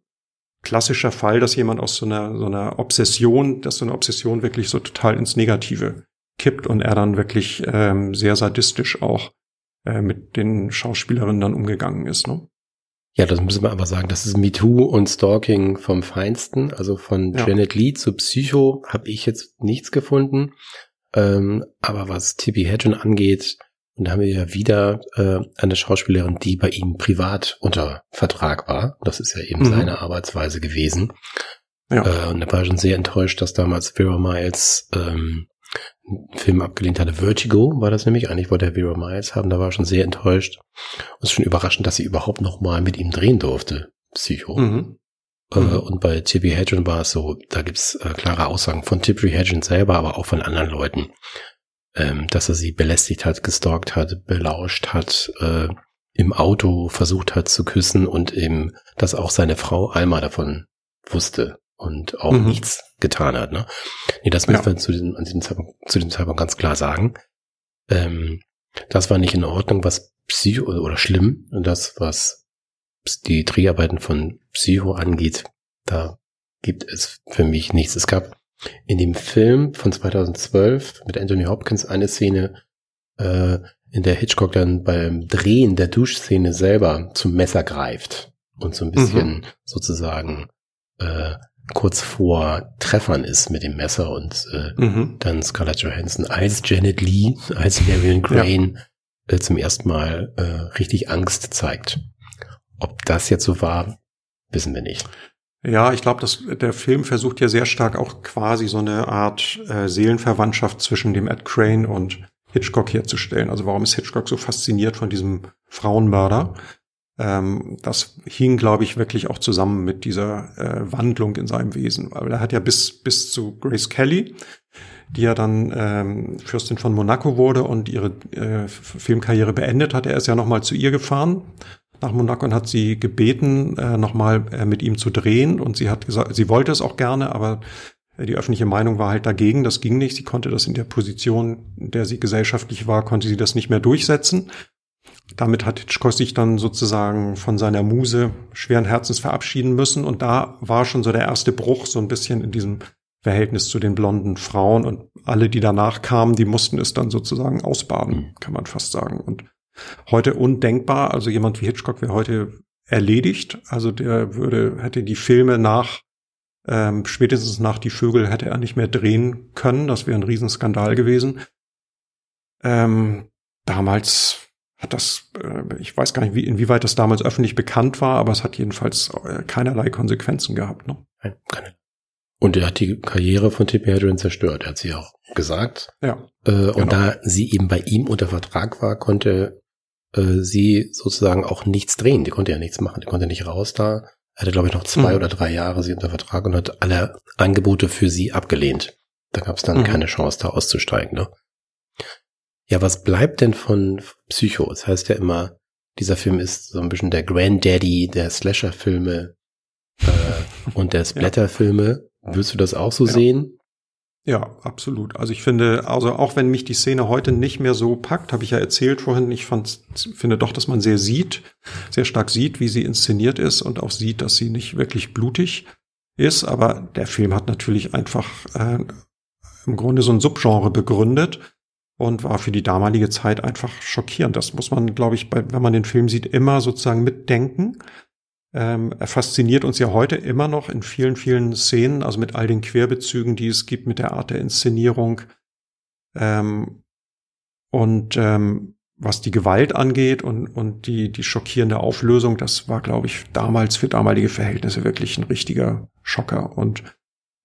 klassischer Fall, dass jemand aus so einer, so einer Obsession, dass so eine Obsession wirklich so total ins Negative kippt und er dann wirklich ähm, sehr sadistisch auch äh, mit den Schauspielerinnen dann umgegangen ist. Ne? Ja, das müssen wir aber sagen. Das ist MeToo und Stalking vom Feinsten. Also von ja. Janet Lee zu Psycho habe ich jetzt nichts gefunden. Ähm, aber was Tippi Hedren angeht, und da haben wir ja wieder äh, eine Schauspielerin, die bei ihm privat unter Vertrag war. Das ist ja eben mhm. seine Arbeitsweise gewesen. Ja. Äh, und er war schon sehr enttäuscht, dass damals Vera Miles ähm, Film abgelehnt hatte. Vertigo war das nämlich. Eigentlich wollte er Vera Miles haben. Da war er schon sehr enttäuscht. Und es ist schon überraschend, dass sie überhaupt noch mal mit ihm drehen durfte. Psycho. Mhm. Äh, mhm. Und bei Tippi Hedren war es so, da gibt's äh, klare Aussagen von Tippi Hedren selber, aber auch von anderen Leuten, ähm, dass er sie belästigt hat, gestalkt hat, belauscht hat, äh, im Auto versucht hat zu küssen und eben, dass auch seine Frau Alma davon wusste und auch mhm. nichts getan hat. Ne? Nee, das müssen ja. wir zu diesem, an diesem Zeitpunkt, zu diesem Zeitpunkt ganz klar sagen. Ähm, das war nicht in Ordnung, was Psycho oder schlimm. Und das, was die Dreharbeiten von Psycho angeht, da gibt es für mich nichts. Es gab in dem Film von 2012 mit Anthony Hopkins eine Szene, äh, in der Hitchcock dann beim Drehen der Duschszene selber zum Messer greift und so ein bisschen mhm. sozusagen äh, kurz vor Treffern ist mit dem Messer und äh, mhm. dann Scarlett Johansson als Janet Lee, als Marion Crane ja. äh, zum ersten Mal äh, richtig Angst zeigt. Ob das jetzt so war, wissen wir nicht. Ja, ich glaube, dass der Film versucht ja sehr stark auch quasi so eine Art äh, Seelenverwandtschaft zwischen dem Ed Crane und Hitchcock herzustellen. Also warum ist Hitchcock so fasziniert von diesem Frauenmörder? Ähm, das hing, glaube ich, wirklich auch zusammen mit dieser äh, Wandlung in seinem Wesen. Weil er hat ja bis, bis zu Grace Kelly, die ja dann ähm, Fürstin von Monaco wurde und ihre äh, Filmkarriere beendet hat, er ist ja nochmal zu ihr gefahren nach Monaco und hat sie gebeten, äh, nochmal äh, mit ihm zu drehen. Und sie hat gesagt, sie wollte es auch gerne, aber die öffentliche Meinung war halt dagegen, das ging nicht. Sie konnte das in der Position, in der sie gesellschaftlich war, konnte sie das nicht mehr durchsetzen. Damit hat Hitchcock sich dann sozusagen von seiner Muse schweren Herzens verabschieden müssen. Und da war schon so der erste Bruch so ein bisschen in diesem Verhältnis zu den blonden Frauen. Und alle, die danach kamen, die mussten es dann sozusagen ausbaden, mhm. kann man fast sagen. Und heute undenkbar, also jemand wie Hitchcock wäre heute erledigt. Also der würde, hätte die Filme nach, ähm, spätestens nach Die Vögel hätte er nicht mehr drehen können. Das wäre ein Riesenskandal gewesen. Ähm, damals hat das, äh, ich weiß gar nicht, wie, inwieweit das damals öffentlich bekannt war, aber es hat jedenfalls äh, keinerlei Konsequenzen gehabt. Ne? Nein, keine. Und er hat die Karriere von Tippi Hedren zerstört, er hat sie auch gesagt. Ja. Äh, genau. Und da sie eben bei ihm unter Vertrag war, konnte äh, sie sozusagen auch nichts drehen. Die konnte ja nichts machen, die konnte nicht raus da. Er hatte, glaube ich, noch zwei mhm. oder drei Jahre sie unter Vertrag und hat alle Angebote für sie abgelehnt. Da gab es dann mhm. keine Chance, da auszusteigen. Ne? Ja, was bleibt denn von Psycho? Das heißt ja immer, dieser Film ist so ein bisschen der Granddaddy der Slasher-Filme äh, und der <laughs> Splatter-Filme. Würdest du das auch so ja. sehen? Ja, absolut. Also ich finde, also auch wenn mich die Szene heute nicht mehr so packt, habe ich ja erzählt vorhin, ich fand, finde doch, dass man sehr sieht, sehr stark sieht, wie sie inszeniert ist und auch sieht, dass sie nicht wirklich blutig ist. Aber der Film hat natürlich einfach äh, im Grunde so ein Subgenre begründet und war für die damalige Zeit einfach schockierend. Das muss man, glaube ich, bei, wenn man den Film sieht, immer sozusagen mitdenken. Ähm, er fasziniert uns ja heute immer noch in vielen, vielen Szenen, also mit all den Querbezügen, die es gibt, mit der Art der Inszenierung. Ähm, und ähm, was die Gewalt angeht und, und die, die schockierende Auflösung, das war, glaube ich, damals für damalige Verhältnisse wirklich ein richtiger Schocker. Und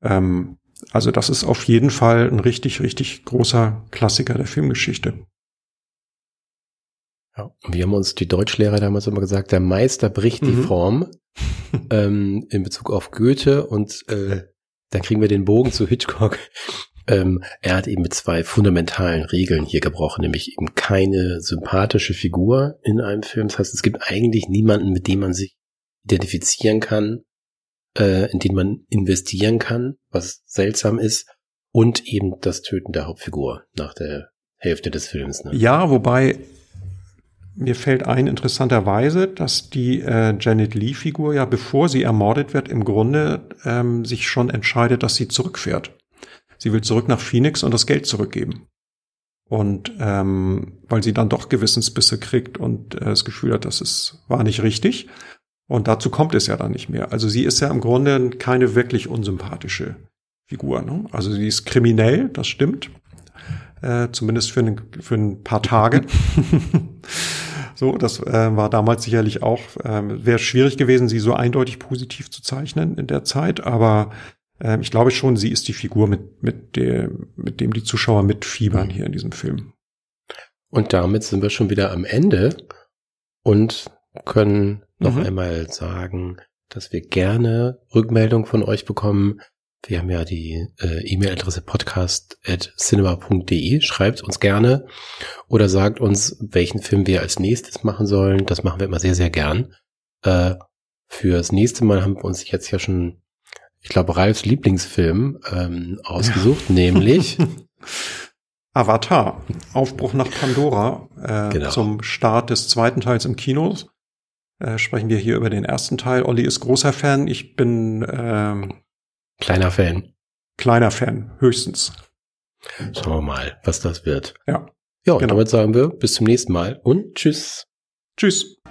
ähm, also das ist auf jeden Fall ein richtig, richtig großer Klassiker der Filmgeschichte. Ja, und wir haben uns die Deutschlehrer damals immer gesagt, der Meister bricht mhm. die Form <laughs> ähm, in Bezug auf Goethe und äh, dann kriegen wir den Bogen zu Hitchcock. <laughs> Ähm, er hat eben mit zwei fundamentalen Regeln hier gebrochen, nämlich eben keine sympathische Figur in einem Film. Das heißt, es gibt eigentlich niemanden, mit dem man sich identifizieren kann äh, in den man investieren kann, was seltsam ist, und eben das Töten der Hauptfigur nach der Hälfte des Films. Ne? Ja, wobei mir fällt ein interessanterweise, dass die äh, Janet Lee-Figur ja, bevor sie ermordet wird, im Grunde ähm, sich schon entscheidet, dass sie zurückfährt. Sie will zurück nach Phoenix und das Geld zurückgeben. Und ähm, weil sie dann doch Gewissensbisse kriegt und äh, das Gefühl hat, das war nicht richtig. Und dazu kommt es ja dann nicht mehr. Also sie ist ja im Grunde keine wirklich unsympathische Figur. Ne? Also sie ist kriminell, das stimmt. Äh, zumindest für, eine, für ein paar Tage. <laughs> so, das äh, war damals sicherlich auch, äh, wäre schwierig gewesen, sie so eindeutig positiv zu zeichnen in der Zeit. Aber äh, ich glaube schon, sie ist die Figur, mit, mit, der, mit dem die Zuschauer mitfiebern hier in diesem Film. Und damit sind wir schon wieder am Ende und können noch mhm. einmal sagen, dass wir gerne Rückmeldung von euch bekommen. Wir haben ja die äh, E-Mail-Adresse podcast.cinema.de. Schreibt uns gerne oder sagt uns, welchen Film wir als nächstes machen sollen. Das machen wir immer sehr, sehr gern. Äh, fürs nächste Mal haben wir uns jetzt ja schon ich glaube, Ralfs Lieblingsfilm ähm, ausgesucht, ja. nämlich <laughs> Avatar, Aufbruch nach Pandora, äh, genau. zum Start des zweiten Teils im Kino. Äh, sprechen wir hier über den ersten Teil. Olli ist großer Fan, ich bin ähm, kleiner Fan. Kleiner Fan, höchstens. Schauen wir mal, was das wird. Ja. Ja, und genau. damit sagen wir bis zum nächsten Mal und tschüss. Tschüss.